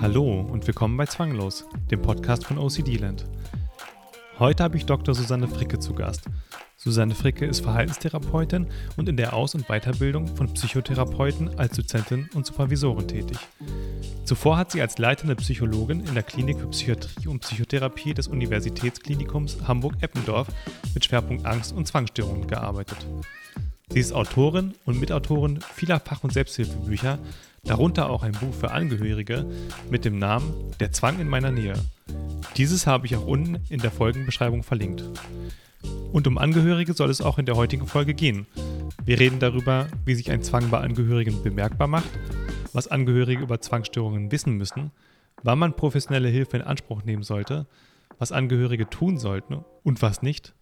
Hallo und willkommen bei Zwanglos, dem Podcast von OCD Land. Heute habe ich Dr. Susanne Fricke zu Gast. Susanne Fricke ist Verhaltenstherapeutin und in der Aus- und Weiterbildung von Psychotherapeuten als Dozentin und Supervisorin tätig. Zuvor hat sie als leitende Psychologin in der Klinik für Psychiatrie und Psychotherapie des Universitätsklinikums Hamburg-Eppendorf mit Schwerpunkt Angst- und Zwangsstörungen gearbeitet. Sie ist Autorin und Mitautorin vieler Fach- und Selbsthilfebücher, darunter auch ein Buch für Angehörige mit dem Namen Der Zwang in meiner Nähe. Dieses habe ich auch unten in der Folgenbeschreibung verlinkt. Und um Angehörige soll es auch in der heutigen Folge gehen. Wir reden darüber, wie sich ein Zwang bei Angehörigen bemerkbar macht, was Angehörige über Zwangsstörungen wissen müssen, wann man professionelle Hilfe in Anspruch nehmen sollte, was Angehörige tun sollten und was nicht,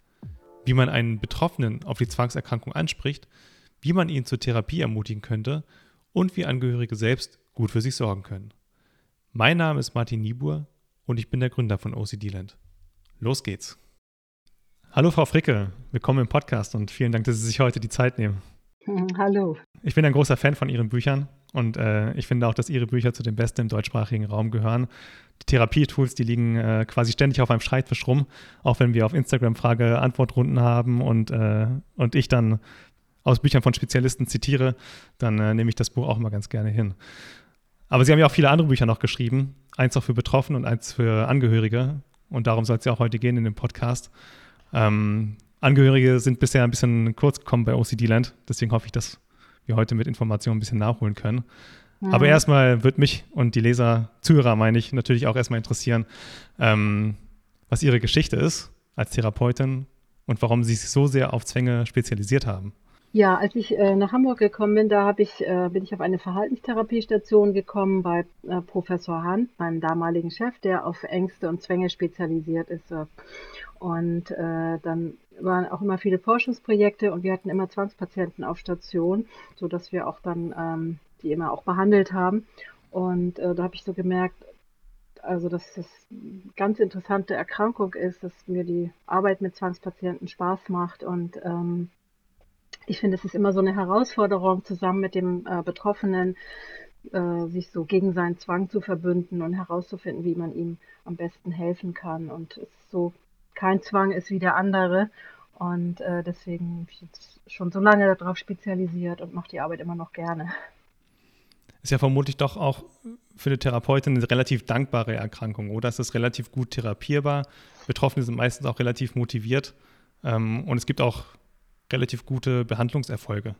wie man einen Betroffenen auf die Zwangserkrankung anspricht, wie man ihn zur Therapie ermutigen könnte und wie Angehörige selbst gut für sich sorgen können. Mein Name ist Martin Niebuhr und ich bin der Gründer von OCD Land. Los geht's. Hallo Frau Fricke, willkommen im Podcast und vielen Dank, dass Sie sich heute die Zeit nehmen. Hallo. Ich bin ein großer Fan von Ihren Büchern und äh, ich finde auch, dass Ihre Bücher zu den besten im deutschsprachigen Raum gehören. Die Therapietools, die liegen äh, quasi ständig auf einem Schreibtisch rum, auch wenn wir auf Instagram Frage-Antwort-Runden haben und, äh, und ich dann aus Büchern von Spezialisten zitiere, dann äh, nehme ich das Buch auch mal ganz gerne hin. Aber Sie haben ja auch viele andere Bücher noch geschrieben, eins auch für Betroffene und eins für Angehörige. Und darum soll es ja auch heute gehen in dem Podcast. Ähm, Angehörige sind bisher ein bisschen kurz gekommen bei OCD Land, deswegen hoffe ich, dass wir heute mit Informationen ein bisschen nachholen können. Mhm. Aber erstmal wird mich und die Leser, Zuhörer meine ich, natürlich auch erstmal interessieren, ähm, was Ihre Geschichte ist als Therapeutin und warum Sie sich so sehr auf Zwänge spezialisiert haben. Ja, als ich äh, nach Hamburg gekommen bin, da ich, äh, bin ich auf eine Verhaltenstherapiestation gekommen bei äh, Professor Hahn, meinem damaligen Chef, der auf Ängste und Zwänge spezialisiert ist. Und äh, dann waren auch immer viele Forschungsprojekte und wir hatten immer Zwangspatienten auf Station, sodass wir auch dann ähm, die immer auch behandelt haben. Und äh, da habe ich so gemerkt, also dass das eine ganz interessante Erkrankung ist, dass mir die Arbeit mit Zwangspatienten Spaß macht und ähm, ich finde, es ist immer so eine Herausforderung, zusammen mit dem äh, Betroffenen äh, sich so gegen seinen Zwang zu verbünden und herauszufinden, wie man ihm am besten helfen kann. Und es ist so, kein Zwang ist wie der andere. Und äh, deswegen bin ich jetzt schon so lange darauf spezialisiert und mache die Arbeit immer noch gerne. Ist ja vermutlich doch auch für eine Therapeutin eine relativ dankbare Erkrankung, oder? Es ist relativ gut therapierbar. Betroffene sind meistens auch relativ motiviert. Ähm, und es gibt auch relativ gute Behandlungserfolge.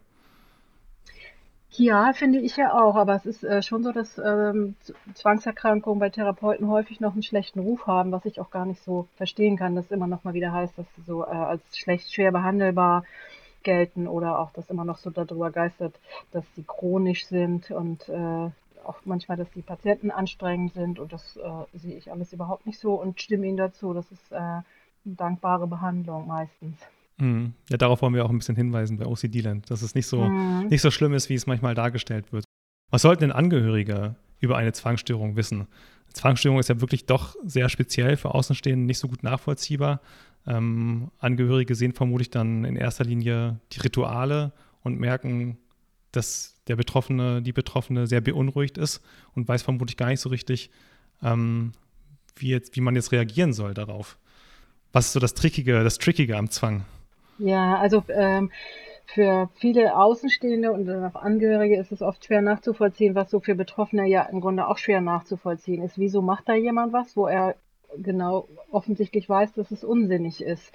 Ja, finde ich ja auch, aber es ist äh, schon so, dass ähm, Zwangserkrankungen bei Therapeuten häufig noch einen schlechten Ruf haben, was ich auch gar nicht so verstehen kann, dass immer noch mal wieder heißt, dass sie so äh, als schlecht schwer behandelbar gelten oder auch, dass immer noch so darüber geistert, dass sie chronisch sind und äh, auch manchmal, dass die Patienten anstrengend sind und das äh, sehe ich alles überhaupt nicht so und stimme ihnen dazu. Das ist äh, eine dankbare Behandlung meistens. Mhm. Ja, darauf wollen wir auch ein bisschen hinweisen bei OCD-Land, dass es nicht so, mhm. nicht so schlimm ist, wie es manchmal dargestellt wird. Was sollten denn Angehörige über eine Zwangsstörung wissen? Zwangsstörung ist ja wirklich doch sehr speziell für Außenstehende, nicht so gut nachvollziehbar. Ähm, Angehörige sehen vermutlich dann in erster Linie die Rituale und merken, dass der Betroffene, die Betroffene sehr beunruhigt ist und weiß vermutlich gar nicht so richtig, ähm, wie, jetzt, wie man jetzt reagieren soll darauf. Was ist so das Trickige, das Trickige am Zwang? Ja, also ähm, für viele Außenstehende und auch Angehörige ist es oft schwer nachzuvollziehen, was so für Betroffene ja im Grunde auch schwer nachzuvollziehen ist. Wieso macht da jemand was, wo er genau offensichtlich weiß, dass es unsinnig ist?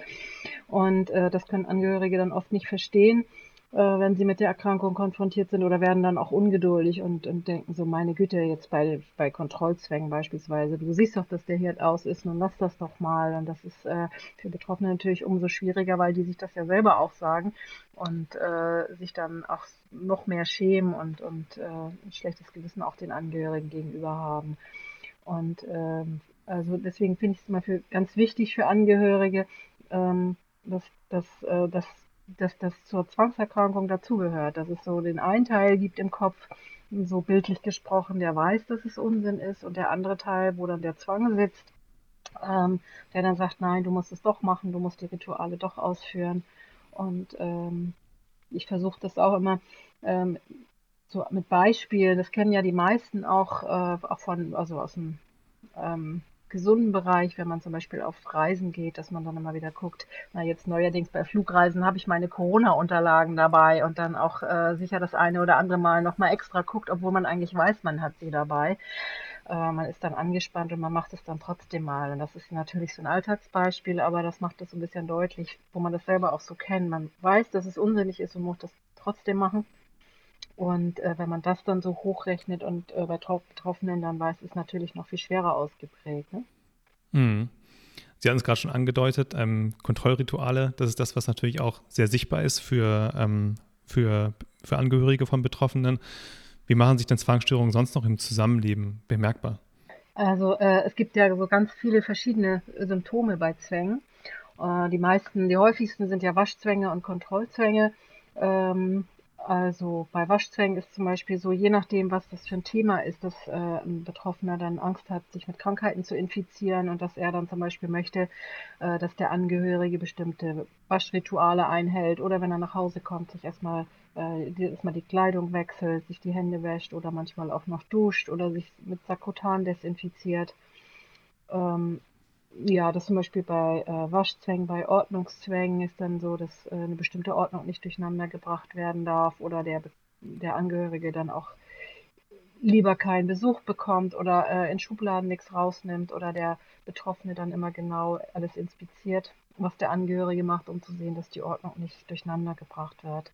Und äh, das können Angehörige dann oft nicht verstehen äh, wenn sie mit der Erkrankung konfrontiert sind oder werden dann auch ungeduldig und, und denken so, meine Güte, jetzt bei, bei Kontrollzwängen beispielsweise, du siehst doch, dass der Herd aus ist, nun lass das doch mal. Und das ist äh, für Betroffene natürlich umso schwieriger, weil die sich das ja selber auch sagen und äh, sich dann auch noch mehr schämen und, und äh, ein schlechtes Gewissen auch den Angehörigen gegenüber haben. Und ähm, also deswegen finde ich es immer für ganz wichtig für Angehörige, ähm, dass, dass, äh, dass dass das zur Zwangserkrankung dazugehört, dass es so den einen Teil gibt im Kopf, so bildlich gesprochen, der weiß, dass es Unsinn ist, und der andere Teil, wo dann der Zwang sitzt, ähm, der dann sagt, nein, du musst es doch machen, du musst die Rituale doch ausführen. Und ähm, ich versuche das auch immer ähm, so mit Beispielen. Das kennen ja die meisten auch, äh, auch von, also aus dem ähm, gesunden Bereich, wenn man zum Beispiel auf Reisen geht, dass man dann immer wieder guckt, na jetzt neuerdings bei Flugreisen habe ich meine Corona-Unterlagen dabei und dann auch äh, sicher das eine oder andere Mal nochmal extra guckt, obwohl man eigentlich weiß, man hat sie dabei. Äh, man ist dann angespannt und man macht es dann trotzdem mal. Und das ist natürlich so ein Alltagsbeispiel, aber das macht es so ein bisschen deutlich, wo man das selber auch so kennt. Man weiß, dass es unsinnig ist und muss das trotzdem machen. Und äh, wenn man das dann so hochrechnet und äh, bei Betroffenen dann weiß, ist natürlich noch viel schwerer ausgeprägt. Ne? Mhm. Sie hatten es gerade schon angedeutet, ähm, Kontrollrituale, das ist das, was natürlich auch sehr sichtbar ist für, ähm, für, für Angehörige von Betroffenen. Wie machen sich denn Zwangsstörungen sonst noch im Zusammenleben bemerkbar? Also äh, es gibt ja so ganz viele verschiedene Symptome bei Zwängen. Äh, die meisten, die häufigsten sind ja Waschzwänge und Kontrollzwänge. Ähm, also bei Waschzwängen ist zum Beispiel so, je nachdem, was das für ein Thema ist, dass äh, ein Betroffener dann Angst hat, sich mit Krankheiten zu infizieren und dass er dann zum Beispiel möchte, äh, dass der Angehörige bestimmte Waschrituale einhält oder wenn er nach Hause kommt, sich erstmal äh, erstmal die Kleidung wechselt, sich die Hände wäscht oder manchmal auch noch duscht oder sich mit Sakrotan desinfiziert. Ähm, ja, das zum Beispiel bei äh, Waschzwängen, bei Ordnungszwängen ist dann so, dass äh, eine bestimmte Ordnung nicht durcheinander gebracht werden darf oder der, der Angehörige dann auch lieber keinen Besuch bekommt oder äh, in Schubladen nichts rausnimmt oder der Betroffene dann immer genau alles inspiziert, was der Angehörige macht, um zu sehen, dass die Ordnung nicht durcheinander gebracht wird.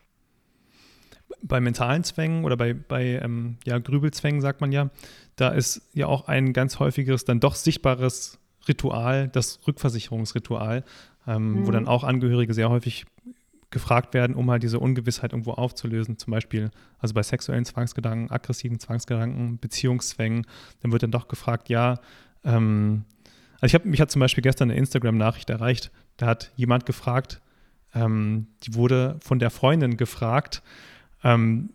Bei mentalen Zwängen oder bei, bei ähm, ja, Grübelzwängen sagt man ja, da ist ja auch ein ganz häufiges, dann doch sichtbares Ritual, das Rückversicherungsritual, ähm, mhm. wo dann auch Angehörige sehr häufig gefragt werden, um halt diese Ungewissheit irgendwo aufzulösen. Zum Beispiel, also bei sexuellen Zwangsgedanken, aggressiven Zwangsgedanken, Beziehungszwängen, dann wird dann doch gefragt, ja, ähm, also ich habe mich hat zum Beispiel gestern eine Instagram-Nachricht erreicht, da hat jemand gefragt, ähm, die wurde von der Freundin gefragt, ähm,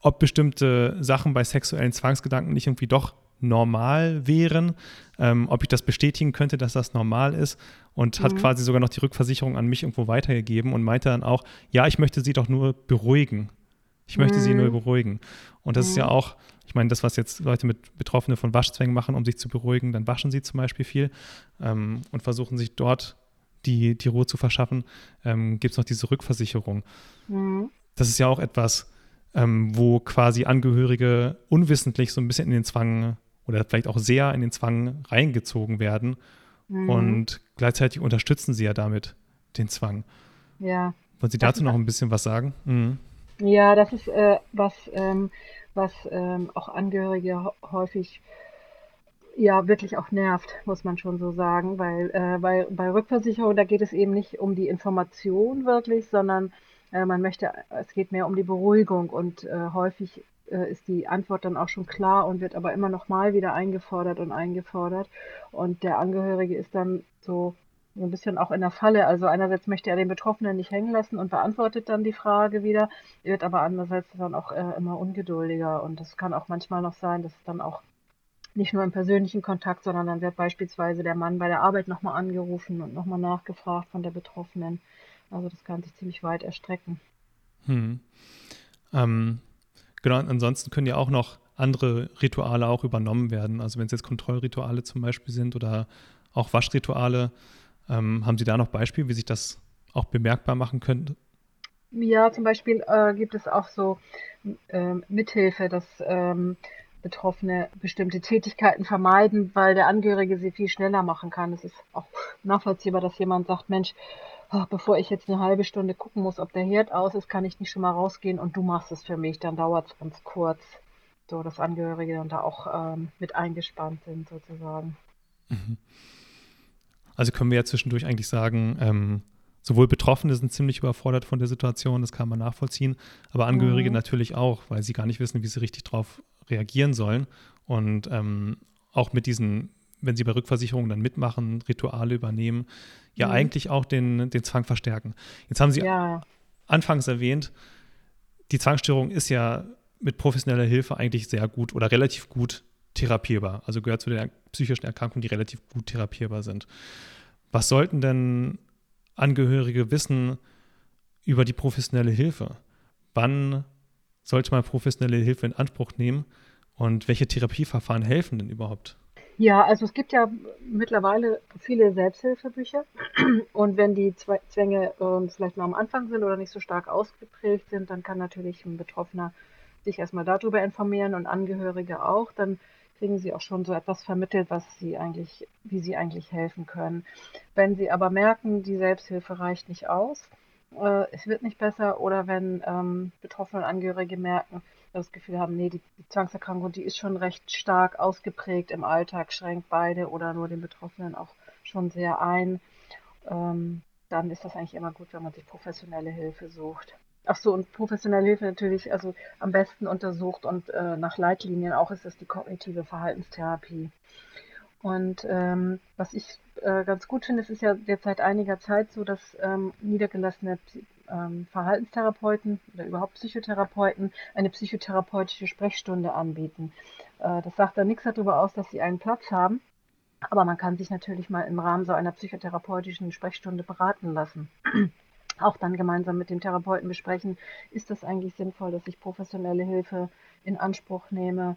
ob bestimmte Sachen bei sexuellen Zwangsgedanken nicht irgendwie doch normal wären, ähm, ob ich das bestätigen könnte, dass das normal ist und mhm. hat quasi sogar noch die Rückversicherung an mich irgendwo weitergegeben und meinte dann auch, ja, ich möchte sie doch nur beruhigen. Ich möchte mhm. sie nur beruhigen. Und das mhm. ist ja mhm. auch, ich meine, das, was jetzt Leute mit Betroffenen von Waschzwängen machen, um sich zu beruhigen, dann waschen sie zum Beispiel viel ähm, und versuchen sich dort die, die Ruhe zu verschaffen, ähm, gibt es noch diese Rückversicherung. Mhm. Das ist ja auch etwas, ähm, wo quasi Angehörige unwissentlich so ein bisschen in den Zwang oder vielleicht auch sehr in den Zwang reingezogen werden. Mhm. Und gleichzeitig unterstützen sie ja damit den Zwang. Ja. Wollen Sie dazu noch ein bisschen was sagen? Mhm. Ja, das ist äh, was, ähm, was ähm, auch Angehörige häufig ja wirklich auch nervt, muss man schon so sagen, weil äh, bei, bei Rückversicherung, da geht es eben nicht um die Information wirklich, sondern äh, man möchte, es geht mehr um die Beruhigung und äh, häufig äh, ist die Antwort dann auch schon klar und wird aber immer noch mal wieder eingefordert und eingefordert. Und der Angehörige ist dann so ein bisschen auch in der Falle. Also einerseits möchte er den Betroffenen nicht hängen lassen und beantwortet dann die Frage wieder, wird aber andererseits dann auch äh, immer ungeduldiger. Und es kann auch manchmal noch sein, dass es dann auch nicht nur im persönlichen Kontakt, sondern dann wird beispielsweise der Mann bei der Arbeit nochmal angerufen und nochmal nachgefragt von der Betroffenen. Also das kann sich ziemlich weit erstrecken. Hm. Ähm, genau, ansonsten können ja auch noch andere Rituale auch übernommen werden. Also wenn es jetzt Kontrollrituale zum Beispiel sind oder auch Waschrituale, ähm, haben Sie da noch Beispiele, wie sich das auch bemerkbar machen könnte? Ja, zum Beispiel äh, gibt es auch so äh, Mithilfe, dass ähm, Betroffene bestimmte Tätigkeiten vermeiden, weil der Angehörige sie viel schneller machen kann. Es ist auch nachvollziehbar, dass jemand sagt, Mensch, ach, bevor ich jetzt eine halbe Stunde gucken muss, ob der Herd aus ist, kann ich nicht schon mal rausgehen und du machst es für mich. Dann dauert es ganz kurz, so dass Angehörige dann da auch ähm, mit eingespannt sind sozusagen. Mhm. Also können wir ja zwischendurch eigentlich sagen, ähm, sowohl Betroffene sind ziemlich überfordert von der Situation, das kann man nachvollziehen, aber Angehörige mhm. natürlich auch, weil sie gar nicht wissen, wie sie richtig darauf reagieren sollen. Und ähm, auch mit diesen wenn sie bei Rückversicherungen dann mitmachen, Rituale übernehmen, ja mhm. eigentlich auch den, den Zwang verstärken. Jetzt haben Sie ja. anfangs erwähnt, die Zwangsstörung ist ja mit professioneller Hilfe eigentlich sehr gut oder relativ gut therapierbar, also gehört zu den psychischen Erkrankungen, die relativ gut therapierbar sind. Was sollten denn Angehörige wissen über die professionelle Hilfe? Wann sollte man professionelle Hilfe in Anspruch nehmen und welche Therapieverfahren helfen denn überhaupt? Ja, also es gibt ja mittlerweile viele Selbsthilfebücher und wenn die Zwänge äh, vielleicht noch am Anfang sind oder nicht so stark ausgeprägt sind, dann kann natürlich ein Betroffener sich erstmal darüber informieren und Angehörige auch. Dann kriegen sie auch schon so etwas vermittelt, was sie eigentlich, wie sie eigentlich helfen können. Wenn sie aber merken, die Selbsthilfe reicht nicht aus, äh, es wird nicht besser oder wenn ähm, betroffene Angehörige merken, das Gefühl haben, nee, die, die Zwangserkrankung, die ist schon recht stark ausgeprägt im Alltag, schränkt beide oder nur den Betroffenen auch schon sehr ein, ähm, dann ist das eigentlich immer gut, wenn man sich professionelle Hilfe sucht. Ach so, und professionelle Hilfe natürlich, also am besten untersucht und äh, nach Leitlinien auch ist das die kognitive Verhaltenstherapie. Und ähm, was ich äh, ganz gut finde, es ist ja jetzt seit einiger Zeit so, dass ähm, niedergelassene ähm, Verhaltenstherapeuten oder überhaupt Psychotherapeuten eine psychotherapeutische Sprechstunde anbieten. Äh, das sagt dann nichts darüber aus, dass sie einen Platz haben, aber man kann sich natürlich mal im Rahmen so einer psychotherapeutischen Sprechstunde beraten lassen. Auch dann gemeinsam mit dem Therapeuten besprechen, ist das eigentlich sinnvoll, dass ich professionelle Hilfe in Anspruch nehme,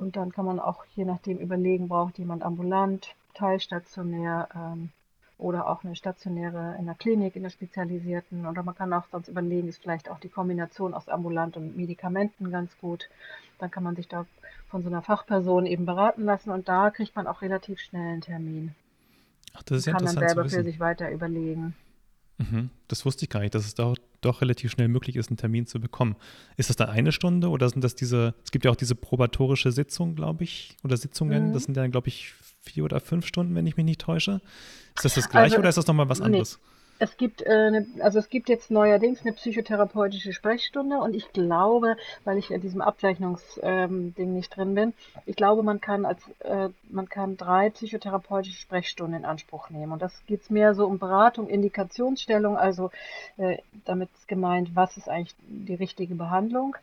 und dann kann man auch je nachdem überlegen, braucht jemand ambulant, teilstationär ähm, oder auch eine stationäre in der Klinik, in der spezialisierten. Oder man kann auch sonst überlegen, ist vielleicht auch die Kombination aus ambulant und Medikamenten ganz gut. Dann kann man sich da von so einer Fachperson eben beraten lassen und da kriegt man auch relativ schnell einen Termin. Ach, das ist ja kann dann selber für sich weiter überlegen. Mhm. Das wusste ich gar nicht, dass es da doch relativ schnell möglich ist, einen Termin zu bekommen. Ist das dann eine Stunde oder sind das diese, es gibt ja auch diese probatorische Sitzung, glaube ich, oder Sitzungen, mhm. das sind dann, glaube ich, vier oder fünf Stunden, wenn ich mich nicht täusche. Ist das das gleiche also, oder ist das nochmal was anderes? Nee. Es gibt, äh, ne, also es gibt jetzt neuerdings eine psychotherapeutische Sprechstunde und ich glaube, weil ich in diesem Abzeichnungsding ähm, nicht drin bin, ich glaube, man kann als äh, man kann drei psychotherapeutische Sprechstunden in Anspruch nehmen. Und das geht es mehr so um Beratung, Indikationsstellung, also äh, damit ist gemeint, was ist eigentlich die richtige Behandlung.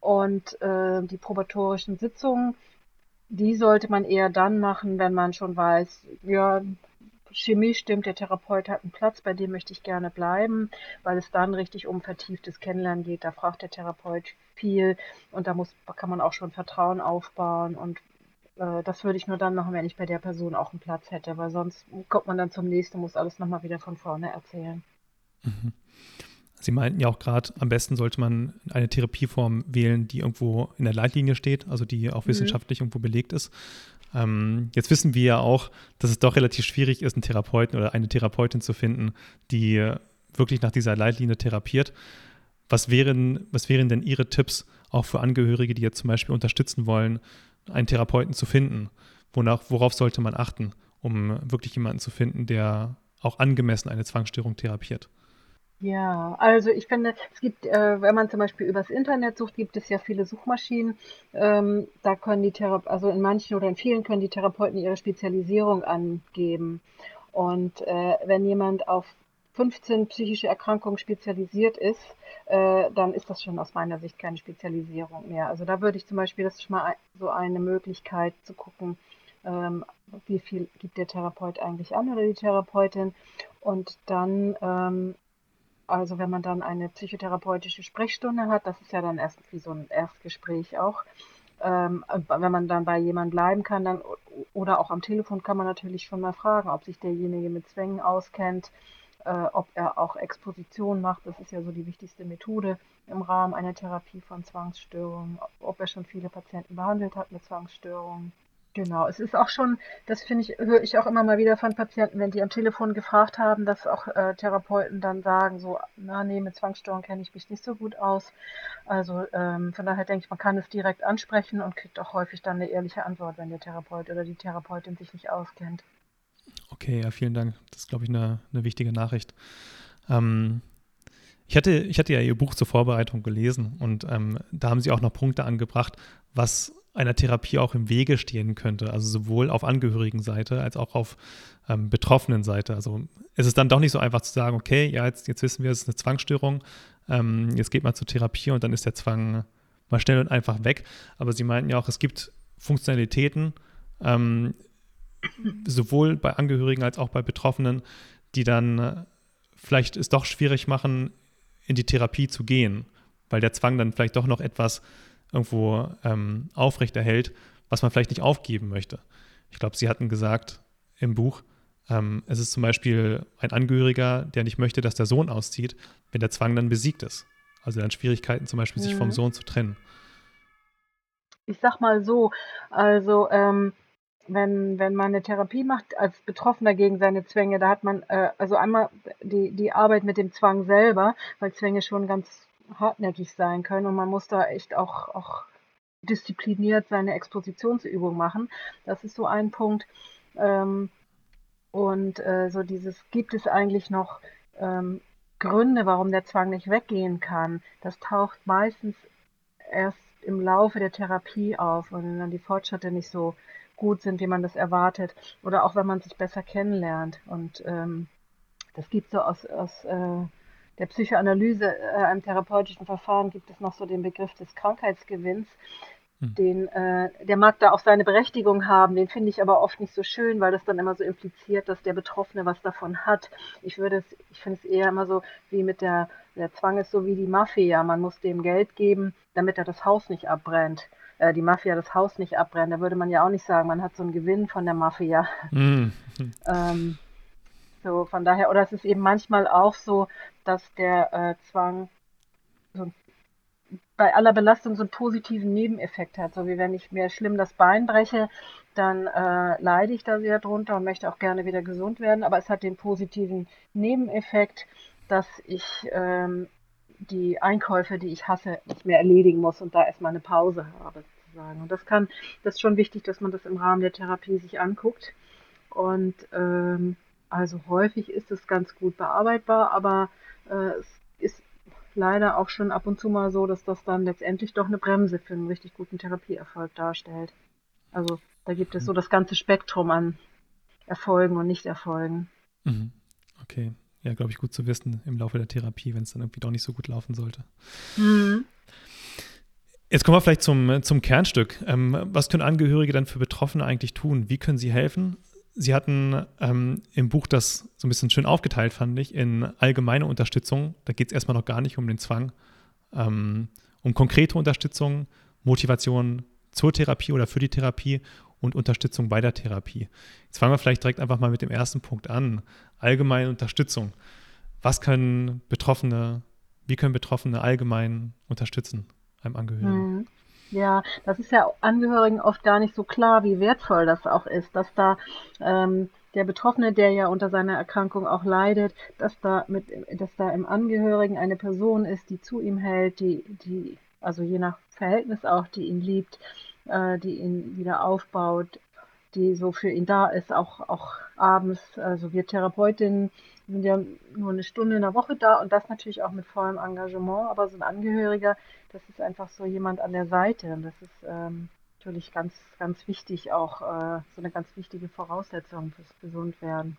Und äh, die probatorischen Sitzungen, die sollte man eher dann machen, wenn man schon weiß, ja, Chemie stimmt, der Therapeut hat einen Platz, bei dem möchte ich gerne bleiben, weil es dann richtig um vertieftes Kennenlernen geht. Da fragt der Therapeut viel und da muss, kann man auch schon Vertrauen aufbauen und äh, das würde ich nur dann machen, wenn ich bei der Person auch einen Platz hätte, weil sonst kommt man dann zum nächsten, muss alles nochmal wieder von vorne erzählen. Mhm. Sie meinten ja auch gerade, am besten sollte man eine Therapieform wählen, die irgendwo in der Leitlinie steht, also die auch mhm. wissenschaftlich mhm. irgendwo belegt ist. Ähm, jetzt wissen wir ja auch, dass es doch relativ schwierig ist, einen Therapeuten oder eine Therapeutin zu finden, die wirklich nach dieser Leitlinie therapiert. Was wären, was wären denn Ihre Tipps auch für Angehörige, die jetzt zum Beispiel unterstützen wollen, einen Therapeuten zu finden? Wonach, worauf sollte man achten, um wirklich jemanden zu finden, der auch angemessen eine Zwangsstörung therapiert? Ja, also ich finde, es gibt, äh, wenn man zum Beispiel übers Internet sucht, gibt es ja viele Suchmaschinen. Ähm, da können die Therapeuten, also in manchen oder in vielen können die Therapeuten ihre Spezialisierung angeben. Und äh, wenn jemand auf 15 psychische Erkrankungen spezialisiert ist, äh, dann ist das schon aus meiner Sicht keine Spezialisierung mehr. Also da würde ich zum Beispiel, das ist schon mal so eine Möglichkeit zu gucken, ähm, wie viel gibt der Therapeut eigentlich an oder die Therapeutin. Und dann ähm, also wenn man dann eine psychotherapeutische Sprechstunde hat, das ist ja dann erst wie so ein Erstgespräch auch. Ähm, wenn man dann bei jemandem bleiben kann, dann oder auch am Telefon kann man natürlich schon mal fragen, ob sich derjenige mit Zwängen auskennt, äh, ob er auch Exposition macht. Das ist ja so die wichtigste Methode im Rahmen einer Therapie von Zwangsstörungen, ob er schon viele Patienten behandelt hat mit Zwangsstörungen. Genau, es ist auch schon, das finde ich, höre ich auch immer mal wieder von Patienten, wenn die am Telefon gefragt haben, dass auch äh, Therapeuten dann sagen, so, na nee, mit Zwangsstörungen kenne ich mich nicht so gut aus. Also ähm, von daher denke ich, man kann es direkt ansprechen und kriegt auch häufig dann eine ehrliche Antwort, wenn der Therapeut oder die Therapeutin sich nicht auskennt. Okay, ja, vielen Dank. Das ist, glaube ich, eine, eine wichtige Nachricht. Ähm, ich hatte, ich hatte ja Ihr Buch zur Vorbereitung gelesen und ähm, da haben Sie auch noch Punkte angebracht, was einer Therapie auch im Wege stehen könnte. Also sowohl auf Angehörigenseite als auch auf ähm, Betroffenenseite. Also es ist dann doch nicht so einfach zu sagen, okay, ja, jetzt, jetzt wissen wir, es ist eine Zwangsstörung, ähm, jetzt geht man zur Therapie und dann ist der Zwang mal schnell und einfach weg. Aber Sie meinten ja auch, es gibt Funktionalitäten, ähm, sowohl bei Angehörigen als auch bei Betroffenen, die dann äh, vielleicht es doch schwierig machen, in die Therapie zu gehen, weil der Zwang dann vielleicht doch noch etwas irgendwo ähm, aufrechterhält, was man vielleicht nicht aufgeben möchte. Ich glaube, Sie hatten gesagt im Buch, ähm, es ist zum Beispiel ein Angehöriger, der nicht möchte, dass der Sohn auszieht, wenn der Zwang dann besiegt ist. Also dann Schwierigkeiten zum Beispiel, mhm. sich vom mhm. Sohn zu trennen. Ich sag mal so, also ähm, wenn, wenn man eine Therapie macht als Betroffener gegen seine Zwänge, da hat man äh, also einmal die, die Arbeit mit dem Zwang selber, weil Zwänge schon ganz hartnäckig sein können und man muss da echt auch, auch diszipliniert seine Expositionsübung machen. Das ist so ein Punkt. Ähm, und äh, so dieses, gibt es eigentlich noch ähm, Gründe, warum der Zwang nicht weggehen kann? Das taucht meistens erst im Laufe der Therapie auf und wenn dann die Fortschritte nicht so gut sind, wie man das erwartet. Oder auch wenn man sich besser kennenlernt. Und ähm, das gibt so aus, aus äh, der Psychoanalyse, äh, einem therapeutischen Verfahren, gibt es noch so den Begriff des Krankheitsgewinns. Hm. Den, äh, der mag da auch seine Berechtigung haben, den finde ich aber oft nicht so schön, weil das dann immer so impliziert, dass der Betroffene was davon hat. Ich würde es, ich finde es eher immer so wie mit der, der Zwang ist so wie die Mafia. Man muss dem Geld geben, damit er das Haus nicht abbrennt. Äh, die Mafia das Haus nicht abbrennt. Da würde man ja auch nicht sagen, man hat so einen Gewinn von der Mafia. Mhm. ähm, so, von daher, oder es ist eben manchmal auch so, dass der äh, Zwang so bei aller Belastung so einen positiven Nebeneffekt hat. So wie wenn ich mir schlimm das Bein breche, dann äh, leide ich da sehr drunter und möchte auch gerne wieder gesund werden. Aber es hat den positiven Nebeneffekt, dass ich ähm, die Einkäufe, die ich hasse, nicht mehr erledigen muss und da erstmal eine Pause habe. Sozusagen. Und das kann, das ist schon wichtig, dass man das im Rahmen der Therapie sich anguckt. Und ähm, also häufig ist es ganz gut bearbeitbar, aber äh, es ist leider auch schon ab und zu mal so, dass das dann letztendlich doch eine Bremse für einen richtig guten Therapieerfolg darstellt. Also da gibt es so das ganze Spektrum an Erfolgen und Nichterfolgen. Mhm. Okay. Ja, glaube ich, gut zu wissen im Laufe der Therapie, wenn es dann irgendwie doch nicht so gut laufen sollte. Mhm. Jetzt kommen wir vielleicht zum, zum Kernstück. Ähm, was können Angehörige dann für Betroffene eigentlich tun? Wie können sie helfen? Sie hatten ähm, im Buch das so ein bisschen schön aufgeteilt, fand ich, in allgemeine Unterstützung. Da geht es erstmal noch gar nicht um den Zwang, ähm, um konkrete Unterstützung, Motivation zur Therapie oder für die Therapie und Unterstützung bei der Therapie. Jetzt fangen wir vielleicht direkt einfach mal mit dem ersten Punkt an. Allgemeine Unterstützung. Was können Betroffene, wie können Betroffene allgemein unterstützen einem Angehörigen? Mhm. Ja, das ist ja Angehörigen oft gar nicht so klar, wie wertvoll das auch ist, dass da ähm, der Betroffene, der ja unter seiner Erkrankung auch leidet, dass da mit, dass da im Angehörigen eine Person ist, die zu ihm hält, die, die, also je nach Verhältnis auch, die ihn liebt, äh, die ihn wieder aufbaut, die so für ihn da ist, auch, auch abends. Also wir Therapeutinnen sind ja nur eine Stunde in der Woche da und das natürlich auch mit vollem Engagement, aber so ein Angehöriger, das ist einfach so jemand an der Seite und das ist ähm, natürlich ganz, ganz wichtig, auch äh, so eine ganz wichtige Voraussetzung fürs Gesundwerden.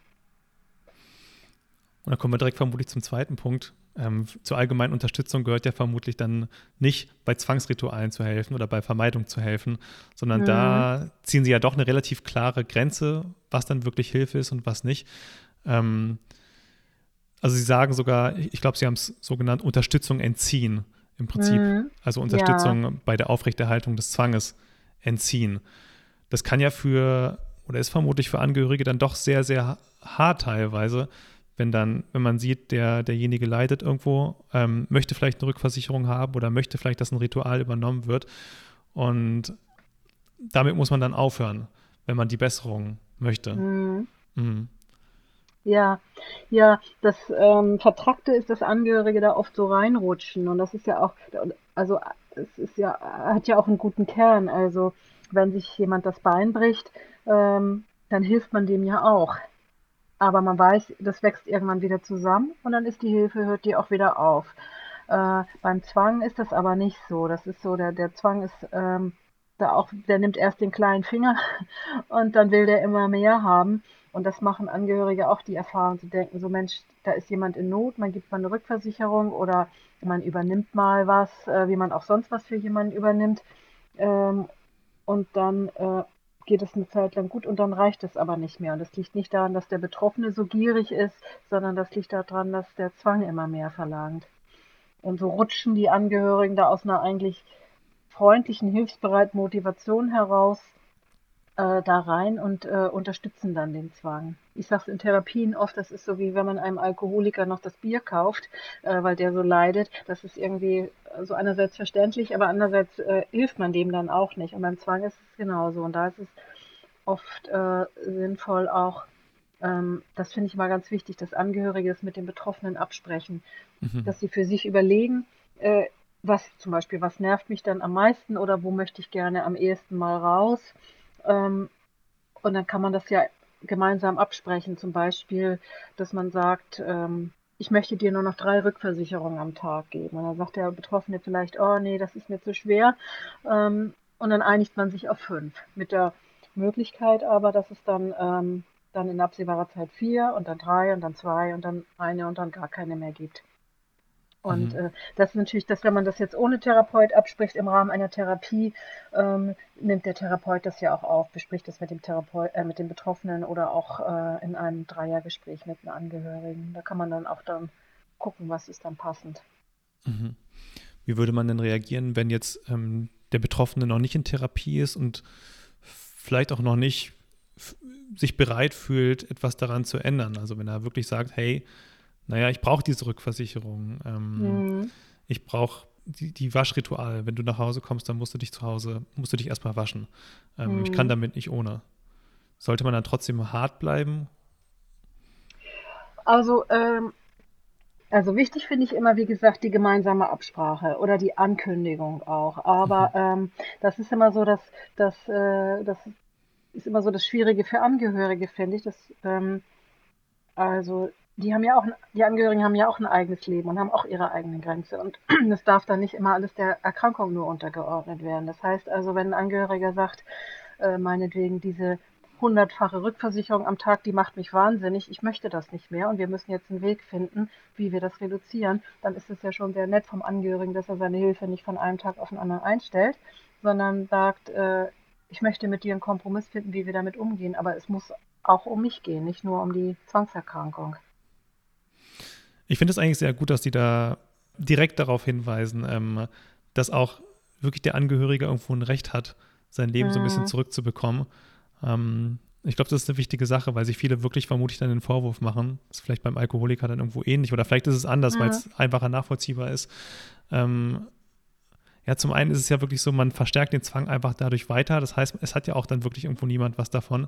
Und dann kommen wir direkt vermutlich zum zweiten Punkt. Ähm, zur allgemeinen Unterstützung gehört ja vermutlich dann nicht bei Zwangsritualen zu helfen oder bei Vermeidung zu helfen, sondern mhm. da ziehen sie ja doch eine relativ klare Grenze, was dann wirklich Hilfe ist und was nicht. Ähm, also sie sagen sogar, ich glaube, sie haben es so genannt, Unterstützung entziehen im Prinzip. Mhm. Also Unterstützung ja. bei der Aufrechterhaltung des Zwanges entziehen. Das kann ja für, oder ist vermutlich für Angehörige dann doch sehr, sehr hart teilweise, wenn dann, wenn man sieht, der, derjenige leidet irgendwo, ähm, möchte vielleicht eine Rückversicherung haben oder möchte vielleicht, dass ein Ritual übernommen wird. Und damit muss man dann aufhören, wenn man die Besserung möchte. Mhm. Mhm. Ja, ja, das ähm, Vertrackte ist, dass Angehörige da oft so reinrutschen. Und das ist ja auch, also es ist ja, hat ja auch einen guten Kern. Also wenn sich jemand das Bein bricht, ähm, dann hilft man dem ja auch. Aber man weiß, das wächst irgendwann wieder zusammen und dann ist die Hilfe, hört die auch wieder auf. Äh, beim Zwang ist das aber nicht so. Das ist so, der, der Zwang ist ähm, da auch, der nimmt erst den kleinen Finger und dann will der immer mehr haben. Und das machen Angehörige auch die Erfahrung, zu denken, so Mensch, da ist jemand in Not, man gibt mal eine Rückversicherung oder man übernimmt mal was, äh, wie man auch sonst was für jemanden übernimmt. Ähm, und dann äh, geht es eine Zeit lang gut und dann reicht es aber nicht mehr. Und das liegt nicht daran, dass der Betroffene so gierig ist, sondern das liegt daran, dass der Zwang immer mehr verlangt. Und so rutschen die Angehörigen da aus einer eigentlich freundlichen, hilfsbereiten Motivation heraus äh, da rein und äh, unterstützen dann den Zwang. Ich sage es in Therapien oft, das ist so wie wenn man einem Alkoholiker noch das Bier kauft, äh, weil der so leidet. Das ist irgendwie so einerseits verständlich, aber andererseits äh, hilft man dem dann auch nicht. Und beim Zwang ist es genauso. Und da ist es oft äh, sinnvoll auch, ähm, das finde ich mal ganz wichtig, dass Angehörige es mit den Betroffenen absprechen, mhm. dass sie für sich überlegen, äh, was zum Beispiel, was nervt mich dann am meisten oder wo möchte ich gerne am ehesten mal raus ähm, und dann kann man das ja gemeinsam absprechen. Zum Beispiel, dass man sagt, ähm, ich möchte dir nur noch drei Rückversicherungen am Tag geben. Und dann sagt der Betroffene vielleicht, oh nee, das ist mir zu schwer. Ähm, und dann einigt man sich auf fünf. Mit der Möglichkeit aber, dass es dann, ähm, dann in absehbarer Zeit vier und dann drei und dann zwei und dann eine und dann gar keine mehr gibt. Und mhm. äh, das ist natürlich, dass wenn man das jetzt ohne Therapeut abspricht im Rahmen einer Therapie, ähm, nimmt der Therapeut das ja auch auf, bespricht das mit dem Therapeut, äh, mit dem Betroffenen oder auch äh, in einem Dreiergespräch mit einem Angehörigen. Da kann man dann auch dann gucken, was ist dann passend. Mhm. Wie würde man denn reagieren, wenn jetzt ähm, der Betroffene noch nicht in Therapie ist und vielleicht auch noch nicht sich bereit fühlt, etwas daran zu ändern? Also wenn er wirklich sagt, hey, naja, ich brauche diese Rückversicherung. Ähm, mhm. Ich brauche die, die, Waschrituale. Wenn du nach Hause kommst, dann musst du dich zu Hause, musst du dich erstmal waschen. Ähm, mhm. Ich kann mhm. damit nicht ohne. Sollte man dann trotzdem hart bleiben? Also, ähm, also wichtig finde ich immer, wie gesagt, die gemeinsame Absprache oder die Ankündigung auch. Aber mhm. ähm, das ist immer so, dass, dass äh, das ist immer so das Schwierige für Angehörige, finde ich. Dass, ähm, also die haben ja auch, die Angehörigen haben ja auch ein eigenes Leben und haben auch ihre eigene Grenze. Und das darf dann nicht immer alles der Erkrankung nur untergeordnet werden. Das heißt also, wenn ein Angehöriger sagt, äh, meinetwegen diese hundertfache Rückversicherung am Tag, die macht mich wahnsinnig, ich möchte das nicht mehr und wir müssen jetzt einen Weg finden, wie wir das reduzieren, dann ist es ja schon sehr nett vom Angehörigen, dass er seine Hilfe nicht von einem Tag auf den anderen einstellt, sondern sagt, äh, ich möchte mit dir einen Kompromiss finden, wie wir damit umgehen, aber es muss auch um mich gehen, nicht nur um die Zwangserkrankung. Ich finde es eigentlich sehr gut, dass die da direkt darauf hinweisen, ähm, dass auch wirklich der Angehörige irgendwo ein Recht hat, sein Leben mhm. so ein bisschen mhm. zurückzubekommen. Ähm, ich glaube, das ist eine wichtige Sache, weil sich viele wirklich vermutlich dann den Vorwurf machen. Das ist vielleicht beim Alkoholiker dann irgendwo ähnlich oder vielleicht ist es anders, mhm. weil es einfacher nachvollziehbar ist. Ähm, ja, zum einen ist es ja wirklich so, man verstärkt den Zwang einfach dadurch weiter. Das heißt, es hat ja auch dann wirklich irgendwo niemand was davon.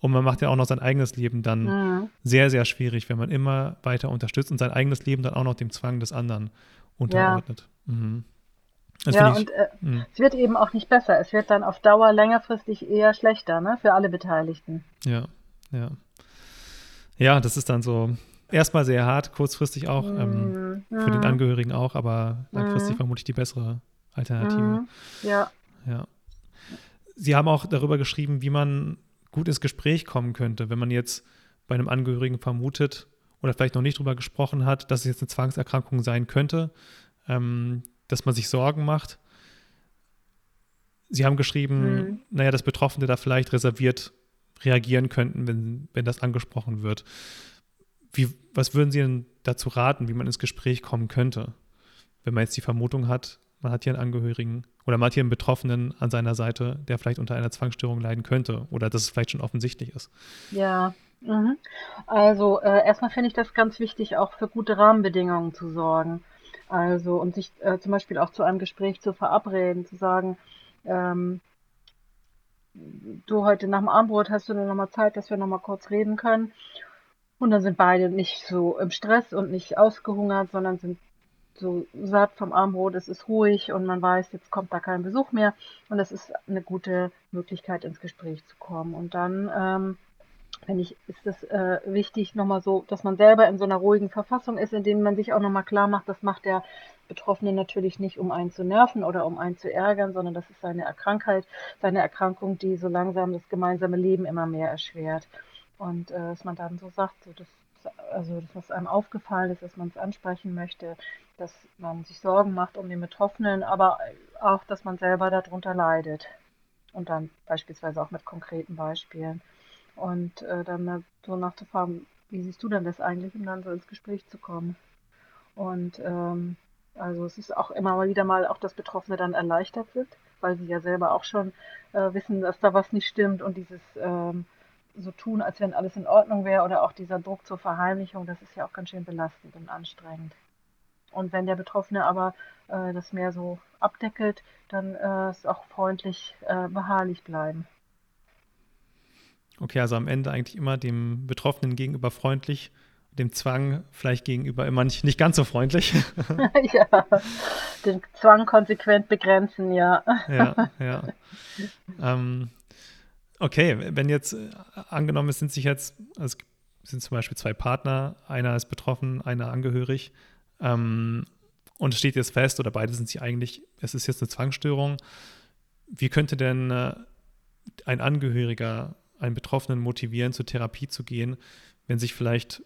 Und man macht ja auch noch sein eigenes Leben dann mhm. sehr, sehr schwierig, wenn man immer weiter unterstützt und sein eigenes Leben dann auch noch dem Zwang des anderen unterordnet. Ja. Mhm. ja, ich, und äh, mhm. es wird eben auch nicht besser. Es wird dann auf Dauer längerfristig eher schlechter, ne, für alle Beteiligten. Ja, ja. Ja, das ist dann so, erstmal sehr hart, kurzfristig auch, ähm, mhm. für den Angehörigen auch, aber langfristig mhm. vermutlich die bessere Alternative. Mhm, ja. Ja. Sie haben auch darüber geschrieben, wie man gut ins Gespräch kommen könnte, wenn man jetzt bei einem Angehörigen vermutet oder vielleicht noch nicht darüber gesprochen hat, dass es jetzt eine Zwangserkrankung sein könnte, ähm, dass man sich Sorgen macht. Sie haben geschrieben, mhm. naja, dass Betroffene da vielleicht reserviert reagieren könnten, wenn, wenn das angesprochen wird. Wie, was würden Sie denn dazu raten, wie man ins Gespräch kommen könnte, wenn man jetzt die Vermutung hat, man hat hier einen Angehörigen oder man hat hier einen Betroffenen an seiner Seite, der vielleicht unter einer Zwangsstörung leiden könnte oder dass es vielleicht schon offensichtlich ist. Ja, mhm. also äh, erstmal finde ich das ganz wichtig, auch für gute Rahmenbedingungen zu sorgen. Also und sich äh, zum Beispiel auch zu einem Gespräch zu verabreden, zu sagen, ähm, du heute nach dem Abendbrot hast du noch mal Zeit, dass wir noch mal kurz reden können. Und dann sind beide nicht so im Stress und nicht ausgehungert, sondern sind so satt vom Armbrot, es ist ruhig und man weiß, jetzt kommt da kein Besuch mehr und das ist eine gute Möglichkeit ins Gespräch zu kommen. Und dann, ähm, finde ich, ist es äh, wichtig nochmal so, dass man selber in so einer ruhigen Verfassung ist, in dem man sich auch nochmal klar macht, das macht der Betroffene natürlich nicht, um einen zu nerven oder um einen zu ärgern, sondern das ist seine Erkrankheit, seine Erkrankung, die so langsam das gemeinsame Leben immer mehr erschwert. Und äh, dass man dann so sagt, so das also dass einem aufgefallen ist, dass man es ansprechen möchte, dass man sich Sorgen macht um den Betroffenen, aber auch, dass man selber darunter leidet. und dann beispielsweise auch mit konkreten Beispielen. Und äh, dann so nachzufragen, wie siehst du denn das eigentlich, um dann so ins Gespräch zu kommen. Und ähm, also es ist auch immer wieder mal auch, dass Betroffene dann erleichtert sind, weil sie ja selber auch schon äh, wissen, dass da was nicht stimmt und dieses ähm, so tun, als wenn alles in Ordnung wäre oder auch dieser Druck zur Verheimlichung, das ist ja auch ganz schön belastend und anstrengend. Und wenn der Betroffene aber äh, das mehr so abdeckelt, dann äh, ist auch freundlich äh, beharrlich bleiben. Okay, also am Ende eigentlich immer dem Betroffenen gegenüber freundlich, dem Zwang vielleicht gegenüber immer nicht, nicht ganz so freundlich. ja, den Zwang konsequent begrenzen, ja. ja, ja. Ähm, okay, wenn jetzt äh, angenommen, es sind sich jetzt, also es sind zum Beispiel zwei Partner, einer ist betroffen, einer angehörig, ähm, und es steht jetzt fest, oder beide sind sie eigentlich, es ist jetzt eine Zwangsstörung. Wie könnte denn äh, ein Angehöriger einen Betroffenen motivieren, zur Therapie zu gehen, wenn sich vielleicht,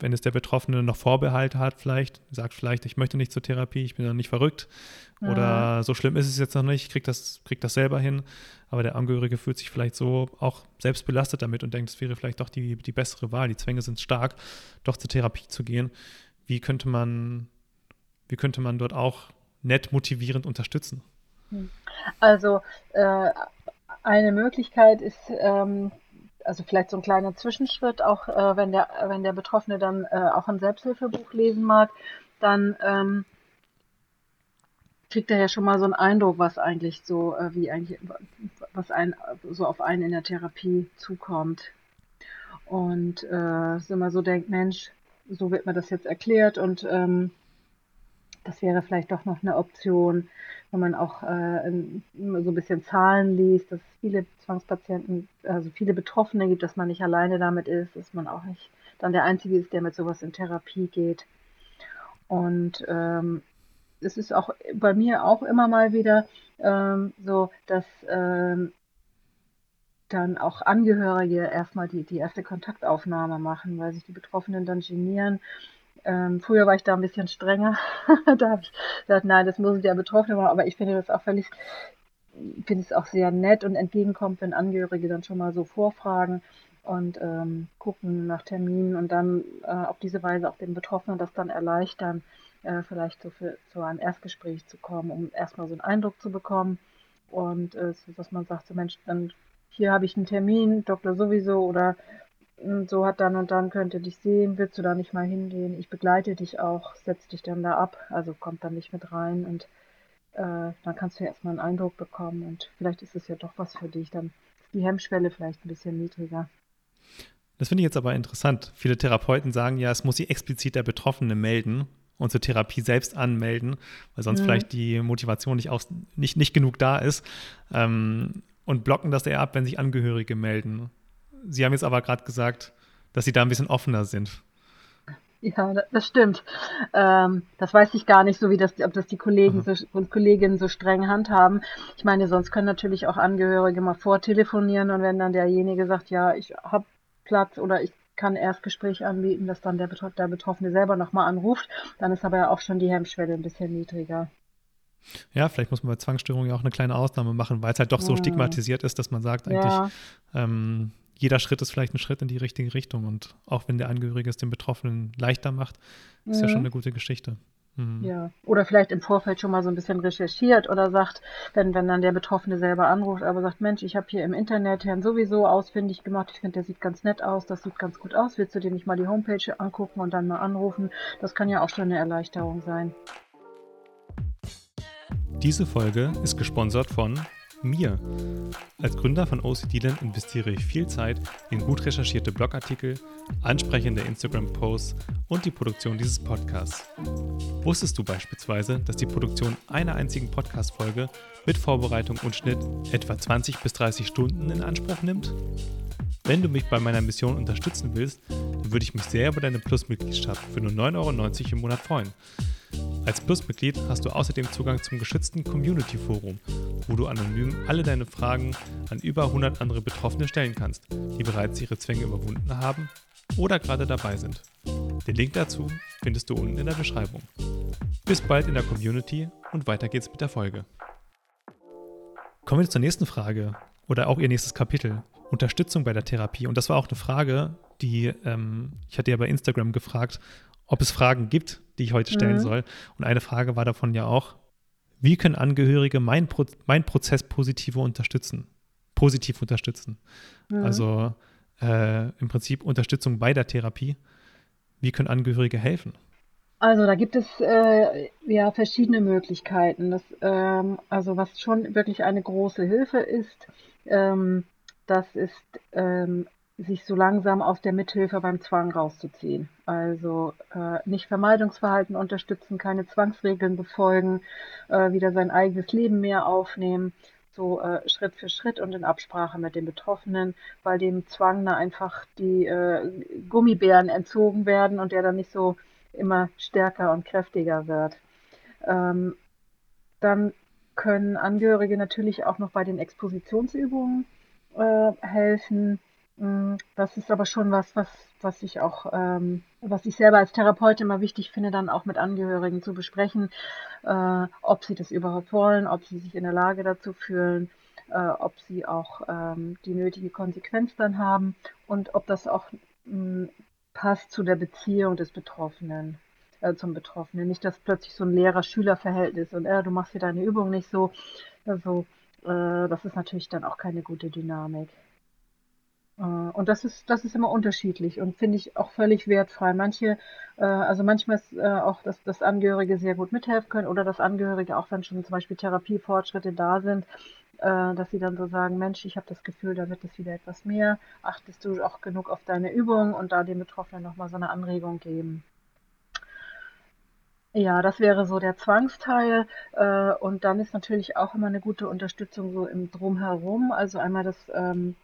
wenn es der Betroffene noch Vorbehalte hat, vielleicht, sagt vielleicht, ich möchte nicht zur Therapie, ich bin noch nicht verrückt ja. oder so schlimm ist es jetzt noch nicht, kriegt das, krieg das selber hin, aber der Angehörige fühlt sich vielleicht so auch selbst belastet damit und denkt, es wäre vielleicht doch die, die bessere Wahl, die Zwänge sind stark, doch zur Therapie zu gehen. Wie könnte man wie könnte man dort auch nett motivierend unterstützen? Hm. Also äh, eine Möglichkeit ist, ähm, also vielleicht so ein kleiner Zwischenschritt, auch äh, wenn, der, wenn der Betroffene dann äh, auch ein Selbsthilfebuch lesen mag, dann ähm, kriegt er ja schon mal so einen Eindruck, was eigentlich so, äh, wie eigentlich, was ein, so auf einen in der Therapie zukommt. Und äh, so immer so denkt, Mensch, so wird mir das jetzt erklärt und ähm, das wäre vielleicht doch noch eine Option, wenn man auch äh, so ein bisschen Zahlen liest, dass es viele Zwangspatienten, also viele Betroffene gibt, dass man nicht alleine damit ist, dass man auch nicht dann der Einzige ist, der mit sowas in Therapie geht. Und ähm, es ist auch bei mir auch immer mal wieder ähm, so, dass ähm, dann auch Angehörige erstmal die, die erste Kontaktaufnahme machen, weil sich die Betroffenen dann genieren. Ähm, früher war ich da ein bisschen strenger. da habe ich gesagt, nein, das muss der Betroffene machen, aber ich finde das auch völlig, finde es auch sehr nett und entgegenkommt, wenn Angehörige dann schon mal so vorfragen und ähm, gucken nach Terminen und dann äh, auf diese Weise auch den Betroffenen das dann erleichtern, äh, vielleicht so für zu einem Erstgespräch zu kommen, um erstmal so einen Eindruck zu bekommen. Und äh, dass man sagt, so Mensch, dann hier habe ich einen Termin, Doktor sowieso oder so hat dann und dann könnte dich sehen, willst du da nicht mal hingehen? Ich begleite dich auch, setz dich dann da ab, also kommt dann nicht mit rein und äh, dann kannst du ja erstmal einen Eindruck bekommen und vielleicht ist es ja doch was für dich, dann ist die Hemmschwelle vielleicht ein bisschen niedriger. Das finde ich jetzt aber interessant. Viele Therapeuten sagen ja, es muss sich explizit der Betroffene melden und zur Therapie selbst anmelden, weil sonst mhm. vielleicht die Motivation nicht, aus, nicht, nicht genug da ist ähm, und blocken das eher ab, wenn sich Angehörige melden. Sie haben jetzt aber gerade gesagt, dass Sie da ein bisschen offener sind. Ja, das stimmt. Ähm, das weiß ich gar nicht, so wie das, ob das die Kollegen so, und Kolleginnen so streng handhaben. Ich meine, sonst können natürlich auch Angehörige mal vortelefonieren und wenn dann derjenige sagt, ja, ich habe Platz oder ich kann Erstgespräch anbieten, dass dann der, der Betroffene selber nochmal anruft, dann ist aber ja auch schon die Hemmschwelle ein bisschen niedriger. Ja, vielleicht muss man bei Zwangsstörungen ja auch eine kleine Ausnahme machen, weil es halt doch so stigmatisiert ist, dass man sagt, eigentlich, ja. ähm, jeder Schritt ist vielleicht ein Schritt in die richtige Richtung. Und auch wenn der Angehörige es dem Betroffenen leichter macht, ist mhm. ja schon eine gute Geschichte. Mhm. Ja, oder vielleicht im Vorfeld schon mal so ein bisschen recherchiert oder sagt, wenn, wenn dann der Betroffene selber anruft, aber sagt, Mensch, ich habe hier im Internet Herrn sowieso ausfindig gemacht, ich finde, der sieht ganz nett aus, das sieht ganz gut aus, willst du dir nicht mal die Homepage angucken und dann mal anrufen? Das kann ja auch schon eine Erleichterung sein. Diese Folge ist gesponsert von mir. Als Gründer von OCD-Land investiere ich viel Zeit in gut recherchierte Blogartikel, ansprechende Instagram-Posts und die Produktion dieses Podcasts. Wusstest du beispielsweise, dass die Produktion einer einzigen Podcast-Folge mit Vorbereitung und Schnitt etwa 20 bis 30 Stunden in Anspruch nimmt? Wenn du mich bei meiner Mission unterstützen willst, dann würde ich mich sehr über deine Plus-Mitgliedschaft für nur 9,90 Euro im Monat freuen. Als Plus-Mitglied hast du außerdem Zugang zum geschützten Community-Forum, wo du anonym alle deine Fragen an über 100 andere Betroffene stellen kannst, die bereits ihre Zwänge überwunden haben oder gerade dabei sind. Den Link dazu findest du unten in der Beschreibung. Bis bald in der Community und weiter geht's mit der Folge. Kommen wir zur nächsten Frage oder auch Ihr nächstes Kapitel. Unterstützung bei der Therapie. Und das war auch eine Frage, die ähm, ich hatte ja bei Instagram gefragt, ob es Fragen gibt, die ich heute stellen mhm. soll. Und eine Frage war davon ja auch, wie können Angehörige meinen Pro mein Prozess positiv unterstützen? Positiv unterstützen. Mhm. Also äh, im Prinzip Unterstützung bei der Therapie. Wie können Angehörige helfen? Also da gibt es äh, ja verschiedene Möglichkeiten. Das, ähm, also was schon wirklich eine große Hilfe ist, ähm, das ist ähm, sich so langsam aus der Mithilfe beim Zwang rauszuziehen. Also äh, nicht Vermeidungsverhalten unterstützen, keine Zwangsregeln befolgen, äh, wieder sein eigenes Leben mehr aufnehmen, so äh, Schritt für Schritt und in Absprache mit den Betroffenen, weil dem Zwang da einfach die äh, Gummibären entzogen werden und der dann nicht so immer stärker und kräftiger wird. Ähm, dann können Angehörige natürlich auch noch bei den Expositionsübungen äh, helfen das ist aber schon was, was, was ich auch, ähm, was ich selber als Therapeut immer wichtig finde, dann auch mit Angehörigen zu besprechen, äh, ob sie das überhaupt wollen, ob sie sich in der Lage dazu fühlen, äh, ob sie auch ähm, die nötige Konsequenz dann haben und ob das auch mh, mm, passt zu der Beziehung des Betroffenen, äh, zum Betroffenen. Nicht, dass plötzlich so ein Lehrer-Schüler-Verhältnis und äh, du machst hier deine Übung nicht so. Also, äh, das ist natürlich dann auch keine gute Dynamik. Äh, und das ist, das ist immer unterschiedlich und finde ich auch völlig wertfrei. Manche, äh, also manchmal ist äh, auch, dass, dass Angehörige sehr gut mithelfen können oder dass Angehörige, auch wenn schon zum Beispiel Therapiefortschritte da sind, dass sie dann so sagen, Mensch, ich habe das Gefühl, da wird es wieder etwas mehr. Achtest du auch genug auf deine Übung und da den Betroffenen nochmal so eine Anregung geben. Ja, das wäre so der Zwangsteil. Und dann ist natürlich auch immer eine gute Unterstützung so im Drumherum. Also einmal das ähm,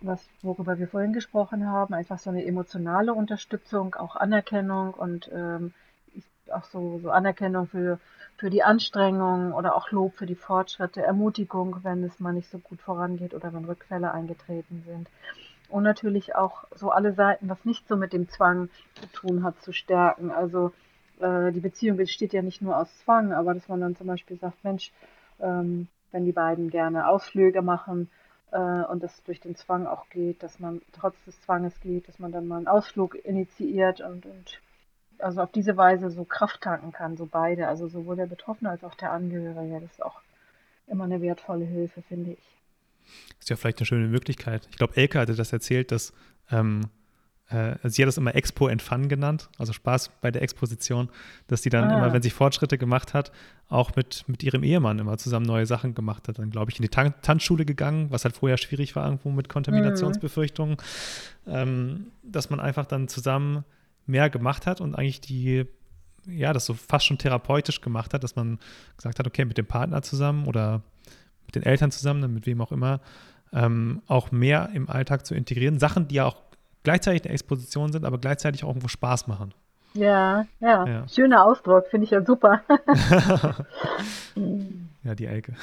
was, worüber wir vorhin gesprochen haben, einfach so eine emotionale Unterstützung, auch Anerkennung und ähm, auch so, so Anerkennung für, für die Anstrengungen oder auch Lob für die Fortschritte, Ermutigung, wenn es mal nicht so gut vorangeht oder wenn Rückfälle eingetreten sind. Und natürlich auch so alle Seiten, was nicht so mit dem Zwang zu tun hat, zu stärken. Also äh, die Beziehung besteht ja nicht nur aus Zwang, aber dass man dann zum Beispiel sagt, Mensch, ähm, wenn die beiden gerne Ausflüge machen, und das durch den Zwang auch geht, dass man trotz des Zwanges geht, dass man dann mal einen Ausflug initiiert und, und also auf diese Weise so Kraft tanken kann, so beide, also sowohl der Betroffene als auch der Angehörige. Das ist auch immer eine wertvolle Hilfe, finde ich. Ist ja vielleicht eine schöne Möglichkeit. Ich glaube, Elke hatte das erzählt, dass ähm, äh, sie hat das immer Expo and Fun genannt, also Spaß bei der Exposition, dass sie dann ah. immer, wenn sie Fortschritte gemacht hat, auch mit, mit ihrem Ehemann immer zusammen neue Sachen gemacht hat. Dann, glaube ich, in die Tan Tanzschule gegangen, was halt vorher schwierig war, irgendwo mit Kontaminationsbefürchtungen, mhm. ähm, dass man einfach dann zusammen mehr gemacht hat und eigentlich die, ja, das so fast schon therapeutisch gemacht hat, dass man gesagt hat, okay, mit dem Partner zusammen oder mit den Eltern zusammen, mit wem auch immer, ähm, auch mehr im Alltag zu integrieren. Sachen, die ja auch gleichzeitig eine Exposition sind, aber gleichzeitig auch irgendwo Spaß machen. Ja, ja, ja. schöner Ausdruck, finde ich ja super. ja, die Elke.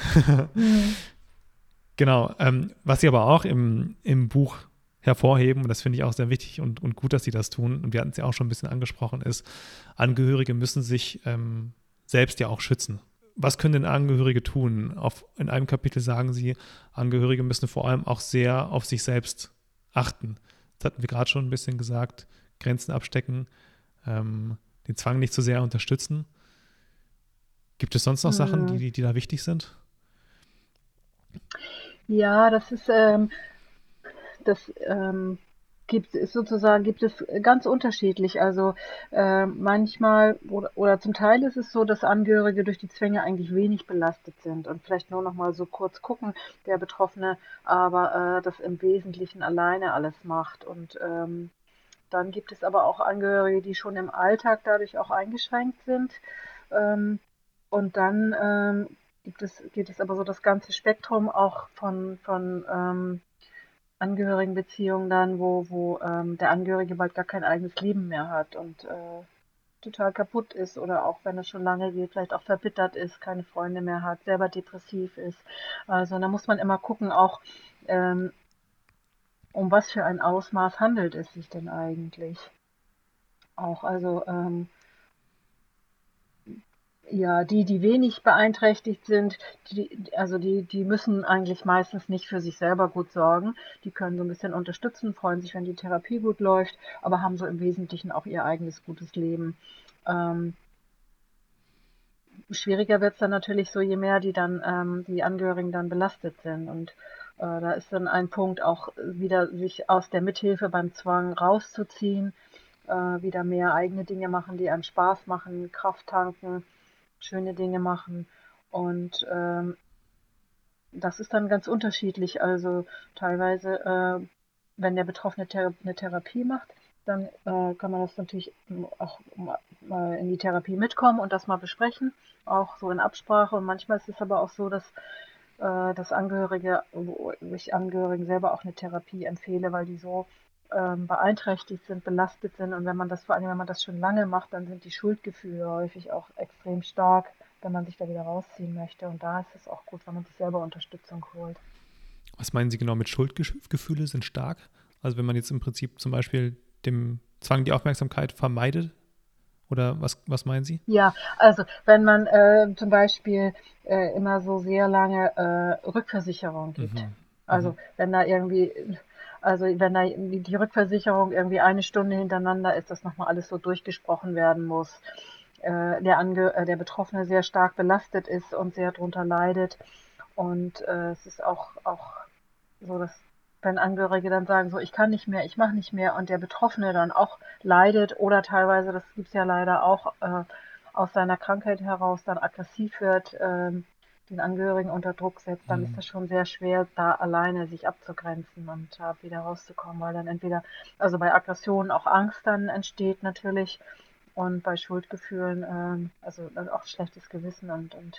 Mhm. genau, ähm, was sie aber auch im, im Buch hervorheben, und das finde ich auch sehr wichtig und, und gut, dass sie das tun, und wir hatten es ja auch schon ein bisschen angesprochen, ist, Angehörige müssen sich ähm, selbst ja auch schützen. Was können denn Angehörige tun? Auf, in einem Kapitel sagen sie, Angehörige müssen vor allem auch sehr auf sich selbst achten. Das hatten wir gerade schon ein bisschen gesagt. Grenzen abstecken, ähm, den Zwang nicht zu sehr unterstützen. Gibt es sonst noch mhm. Sachen, die, die, die, da wichtig sind? Ja, das ist, ähm, das ähm, gibt es sozusagen, gibt es ganz unterschiedlich. Also äh, manchmal oder, oder, zum Teil ist es so, dass Angehörige durch die Zwänge eigentlich wenig belastet sind und vielleicht nur noch mal so kurz gucken, der Betroffene, aber äh, das im Wesentlichen alleine alles macht. Und ähm, dann gibt es aber auch Angehörige, die schon im Alltag dadurch auch eingeschränkt sind. Ähm, und dann ähm, gibt es, geht es aber so das ganze Spektrum auch von, von ähm, Angehörigenbeziehung dann, wo, wo ähm, der Angehörige bald gar kein eigenes Leben mehr hat und äh, total kaputt ist oder auch wenn es schon lange geht, vielleicht auch verbittert ist, keine Freunde mehr hat, selber depressiv ist. Also da muss man immer gucken, auch ähm, um was für ein Ausmaß handelt es sich denn eigentlich. Auch also ähm, Ja, die, die wenig beeinträchtigt sind, die, also die, die müssen eigentlich meistens nicht für sich selber gut sorgen. Die können so ein bisschen unterstützen, freuen sich, wenn die Therapie gut läuft, aber haben so im Wesentlichen auch ihr eigenes gutes Leben. Ähm, schwieriger wird es dann natürlich so, je mehr die dann, ähm, die Angehörigen dann belastet sind. Und äh, da ist dann ein Punkt auch wieder, sich aus der Mithilfe beim Zwang rauszuziehen, äh, wieder mehr eigene Dinge machen, die einem Spaß machen, Kraft tanken schöne Dinge machen. Und ähm, das ist dann ganz unterschiedlich. Also teilweise, äh, wenn der Betroffene Thera eine Therapie macht, dann äh, kann man das natürlich auch mal in die Therapie mitkommen und das mal besprechen, auch so in Absprache. Und manchmal ist es aber auch so, dass äh, dass Angehörige, ich Angehörigen selber auch eine Therapie empfehle, weil die so ähm, beeinträchtigt sind, belastet sind. Und wenn man das, vor allem wenn man das schon lange macht, dann sind die Schuldgefühle häufig auch extrem stark, wenn man sich da wieder rausziehen möchte. Und da ist es auch gut, wenn man sich selber Unterstützung holt. Was meinen Sie genau mit Schuldgefühle sind stark? Also wenn man jetzt im Prinzip zum Beispiel dem Zwang die Aufmerksamkeit vermeidet, oder was, was meinen Sie? Ja, also wenn man äh, zum Beispiel äh, immer so sehr lange äh, Rückversicherung gibt. Mhm. Also mhm. wenn da irgendwie also wenn da die Rückversicherung irgendwie eine Stunde hintereinander ist, dass nochmal alles so durchgesprochen werden muss, äh, der, Ange äh, der Betroffene sehr stark belastet ist und sehr darunter leidet. Und äh, es ist auch, auch so, dass wenn Angehörige dann sagen, so ich kann nicht mehr, ich mache nicht mehr und der Betroffene dann auch leidet oder teilweise, das gibt's ja leider auch, äh, aus seiner Krankheit heraus dann aggressiv wird, ähm, den Angehörigen unter Druck setzt, dann mhm. ist das schon sehr schwer, da alleine sich abzugrenzen und da wieder rauszukommen, weil dann entweder, also bei Aggressionen auch Angst dann entsteht natürlich und bei Schuldgefühlen, ähm, also auch schlechtes Gewissen und, und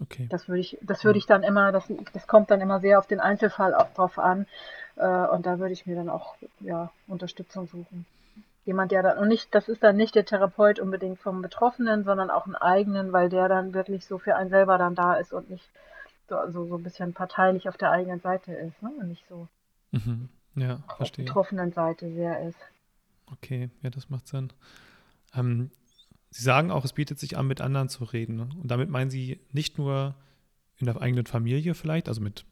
Okay. Das würde ich, das würde ich dann immer, das, das kommt dann immer sehr auf den Einzelfall auch drauf an. Äh, und da würde ich mir dann auch ja, Unterstützung suchen jemand, der dann, und nicht, das ist dann nicht der Therapeut unbedingt vom Betroffenen, sondern auch einen eigenen, weil der dann wirklich so für einen selber dann da ist und nicht so, also so ein bisschen parteilich auf der eigenen Seite ist, ne? Und nicht so mhm. ja, auf der betroffenen Seite sehr ist. Okay, ja, das macht Sinn. Ähm, Sie sagen auch, es bietet sich an, mit anderen zu reden. Ne? Und damit meinen Sie nicht nur in der eigenen Familie vielleicht, also mit,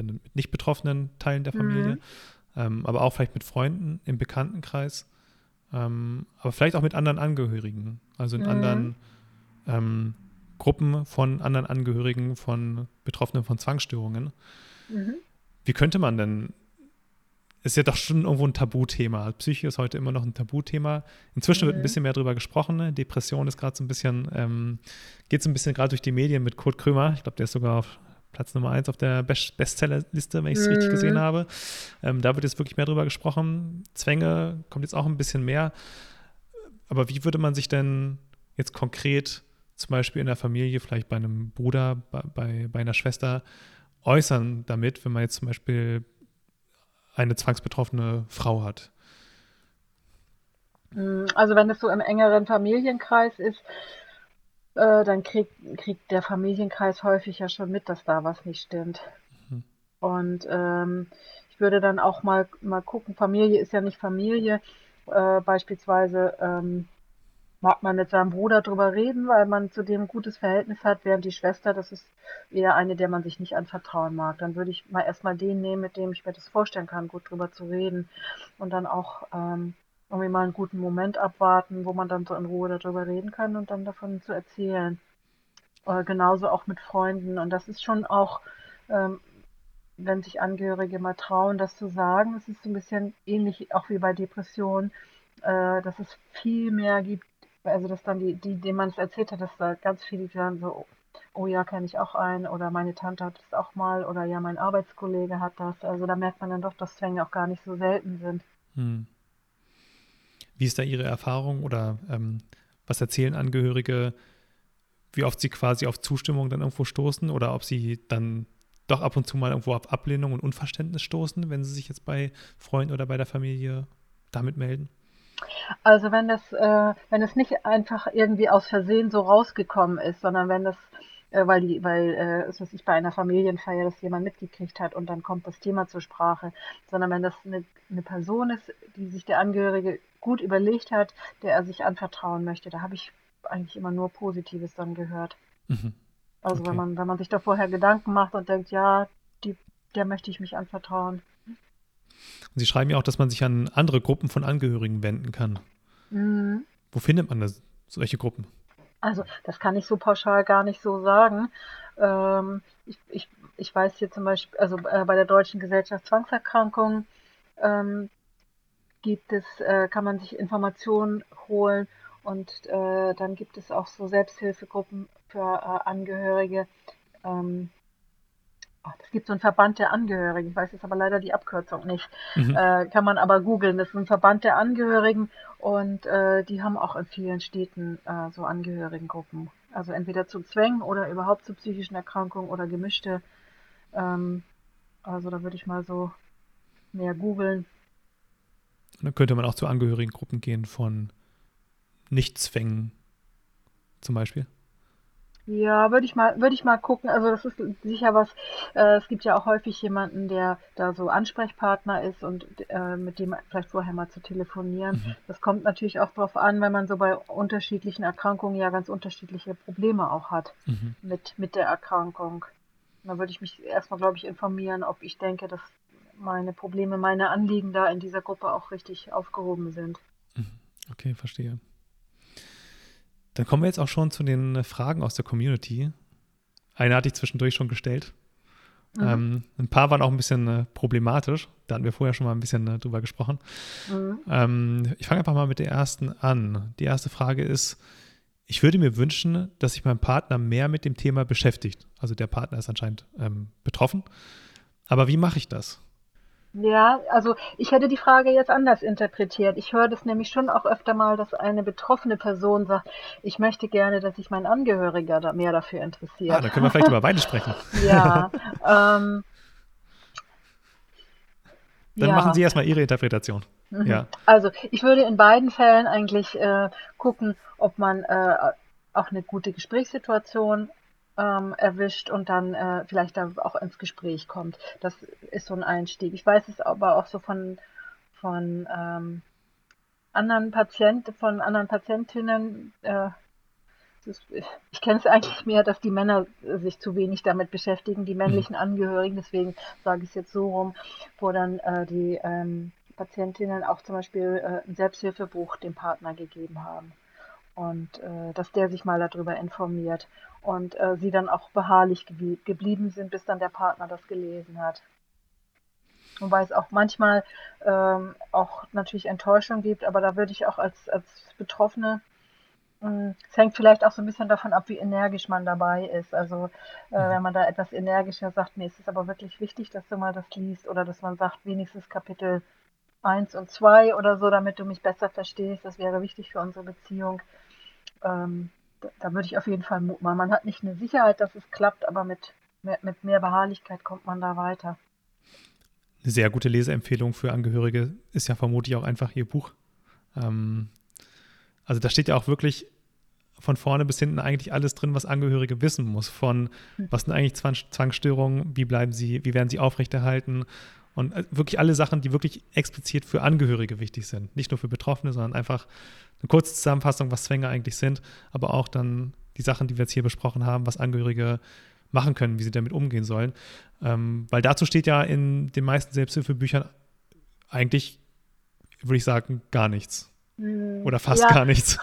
mit nicht betroffenen Teilen der Familie, mhm. ähm, aber auch vielleicht mit Freunden im Bekanntenkreis. Ähm, aber vielleicht auch mit anderen Angehörigen, also in mhm. anderen ähm, Gruppen von anderen Angehörigen von Betroffenen von Zwangsstörungen. Mhm. Wie könnte man denn, ist ja doch schon irgendwo ein Tabuthema. Psyche ist heute immer noch ein Tabuthema. Inzwischen mhm. wird ein mhm. bisschen mehr darüber gesprochen. Ne? Depression ist gerade so ein bisschen, ähm, geht so ein bisschen gerade durch die Medien mit Kurt Krömer. Ich glaube, der ist sogar auf Platz Nummer eins auf der Best Bestsellerliste, wenn ich es mhm. richtig gesehen habe. Ähm, da wird jetzt wirklich mehr drüber gesprochen. Zwänge kommt jetzt auch ein bisschen mehr. Aber wie würde man sich denn jetzt konkret zum Beispiel in der Familie, vielleicht bei einem Bruder, bei, bei, bei einer Schwester äußern damit, wenn man jetzt zum Beispiel eine zwangsbetroffene Frau hat? Also wenn es so im engeren Familienkreis ist, äh, dann kriegt, kriegt der Familienkreis häufig ja schon mit, dass da was nicht stimmt. Mhm. Und ähm, ich würde dann auch mal, mal gucken, Familie ist ja nicht Familie. Äh, beispielsweise ähm, mag man mit seinem Bruder drüber reden, weil man zu dem ein gutes Verhältnis hat, während die Schwester, das ist eher eine, der man sich nicht anvertrauen mag. Dann würde ich mal erstmal den nehmen, mit dem ich mir das vorstellen kann, gut drüber zu reden. Und dann auch ähm, irgendwie mal einen guten Moment abwarten, wo man dann so in Ruhe darüber reden kann und dann davon zu erzählen. Äh, genauso auch mit Freunden. Und das ist schon auch, ähm, wenn sich Angehörige mal trauen, das zu sagen, es ist so ein bisschen ähnlich auch wie bei Depressionen, äh, dass es viel mehr gibt, also dass dann die, die denen man es erzählt hat, dass da ganz viele dann so, oh ja, kenne ich auch einen oder meine Tante hat es auch mal oder ja, mein Arbeitskollege hat das. Also da merkt man dann doch, dass Zwänge auch gar nicht so selten sind. Hm. Wie ist da Ihre Erfahrung oder ähm, was erzählen Angehörige, wie oft sie quasi auf Zustimmung dann irgendwo stoßen oder ob sie dann doch ab und zu mal irgendwo auf Ablehnung und Unverständnis stoßen, wenn sie sich jetzt bei Freunden oder bei der Familie damit melden? Also wenn das, äh, wenn es nicht einfach irgendwie aus Versehen so rausgekommen ist, sondern wenn das äh, weil die, weil äh, es was ich bei einer Familienfeier das jemand mitgekriegt hat und dann kommt das Thema zur Sprache, sondern wenn das eine, eine Person ist, die sich der Angehörige gut überlegt hat, der er sich anvertrauen möchte, da habe ich eigentlich immer nur Positives dann gehört. Mhm. Also Okay. wenn man, wenn man sich da vorher Gedanken macht und denkt, ja, die, der möchte ich mich anvertrauen. Und Sie schreiben ja auch, dass man sich an andere Gruppen von Angehörigen wenden kann. Mhm. Wo findet man das, solche Gruppen? Also das kann ich so pauschal gar nicht so sagen. Ähm, ich, ich, ich weiß hier zum Beispiel, also äh, bei der Deutschen Gesellschaft Zwangserkrankungen ähm, gibt es, äh, kann man sich Informationen holen und äh, dann gibt es auch so Selbsthilfegruppen für äh, Angehörige. Ähm, es gibt so einen Verband der Angehörigen, ich weiß jetzt aber leider die Abkürzung nicht. Mhm. Äh, kann man aber googeln. Das ist ein Verband der Angehörigen und äh, die haben auch in vielen Städten äh, so Angehörigengruppen. Also entweder zu Zwängen oder überhaupt zu psychischen Erkrankungen oder gemischte. Ähm, also da würde ich mal so mehr googeln. Und dann könnte man auch zu Angehörigengruppen gehen von Nichtzwängen zum Beispiel. Ja, würde ich mal, würde ich mal gucken. Also das ist sicher was. Äh, es gibt ja auch häufig jemanden, der da so Ansprechpartner ist und äh, mit dem vielleicht vorher mal zu telefonieren. Mhm. Das kommt natürlich auch darauf an, weil man so bei unterschiedlichen Erkrankungen ja ganz unterschiedliche Probleme auch hat Mhm. mit, mit der Erkrankung. Da würde ich mich erstmal, glaube ich, informieren, ob ich denke, dass meine Probleme, meine Anliegen da in dieser Gruppe auch richtig aufgehoben sind. Mhm. Okay, verstehe. Dann kommen wir jetzt auch schon zu den äh, Fragen aus der Community. Eine hatte ich zwischendurch schon gestellt. Mhm. Ähm, ein paar waren auch ein bisschen äh, problematisch. Da hatten wir vorher schon mal ein bisschen äh, drüber gesprochen. Mhm. Ähm, ich fange einfach mal mit der ersten an. Die erste Frage ist, ich würde mir wünschen, dass sich mein Partner mehr mit dem Thema beschäftigt. Also der Partner ist anscheinend ähm, betroffen. Aber wie mache ich das? Ja, also ich hätte die Frage jetzt anders interpretiert. Ich höre das nämlich schon auch öfter mal, dass eine betroffene Person sagt, ich möchte gerne, dass sich mein Angehöriger da mehr dafür Ah, interessiert. da können wir vielleicht über beide sprechen. Ja, ähm, Dann ja. machen Sie erstmal Ihre Interpretation. Mhm. Ja. Also ich würde in beiden Fällen eigentlich äh, gucken, ob man äh, auch eine gute Gesprächssituation ähm, erwischt und dann äh, vielleicht da auch ins Gespräch kommt. Das ist so ein Einstieg. Ich weiß es aber auch so von, von ähm, anderen Patienten, von anderen Patientinnen, äh, ich kenne es eigentlich mehr, dass die Männer sich zu wenig damit beschäftigen, die männlichen Angehörigen, deswegen sage ich es jetzt so rum, wo dann äh, die ähm, Patientinnen auch zum Beispiel äh, ein Selbsthilfebuch dem Partner gegeben haben und äh, dass der sich mal darüber informiert und äh, sie dann auch beharrlich geblie geblieben sind, bis dann der Partner das gelesen hat. Wobei es auch manchmal ähm, auch natürlich Enttäuschung gibt, aber da würde ich auch als, als Betroffene mh, es hängt vielleicht auch so ein bisschen davon ab, wie energisch man dabei ist. Also äh, Mhm. wenn man da etwas energischer sagt, mir ist es aber wirklich wichtig, dass du mal das liest oder dass man sagt, wenigstens Kapitel 1 und 2 oder so, damit du mich besser verstehst, das wäre wichtig für unsere Beziehung. Ähm, da, da würde ich auf jeden Fall Mut machen. Man hat nicht eine Sicherheit, dass es klappt, aber mit mehr, mit mehr Beharrlichkeit kommt man da weiter. Eine sehr gute Leseempfehlung für Angehörige ist ja vermutlich auch einfach Ihr Buch. Ähm, also da steht ja auch wirklich von vorne bis hinten eigentlich alles drin, was Angehörige wissen muss. Von was sind eigentlich Zwang Zwangsstörungen, wie bleiben sie, wie werden sie aufrechterhalten und äh, wirklich alle Sachen, die wirklich explizit für Angehörige wichtig sind. Nicht nur für Betroffene, sondern einfach eine kurze Zusammenfassung, was Zwänge eigentlich sind, aber auch dann die Sachen, die wir jetzt hier besprochen haben, was Angehörige machen können, wie sie damit umgehen sollen. Ähm, weil dazu steht ja in den meisten Selbsthilfebüchern eigentlich, würde ich sagen, gar nichts. Hm, Oder fast ja, gar nichts.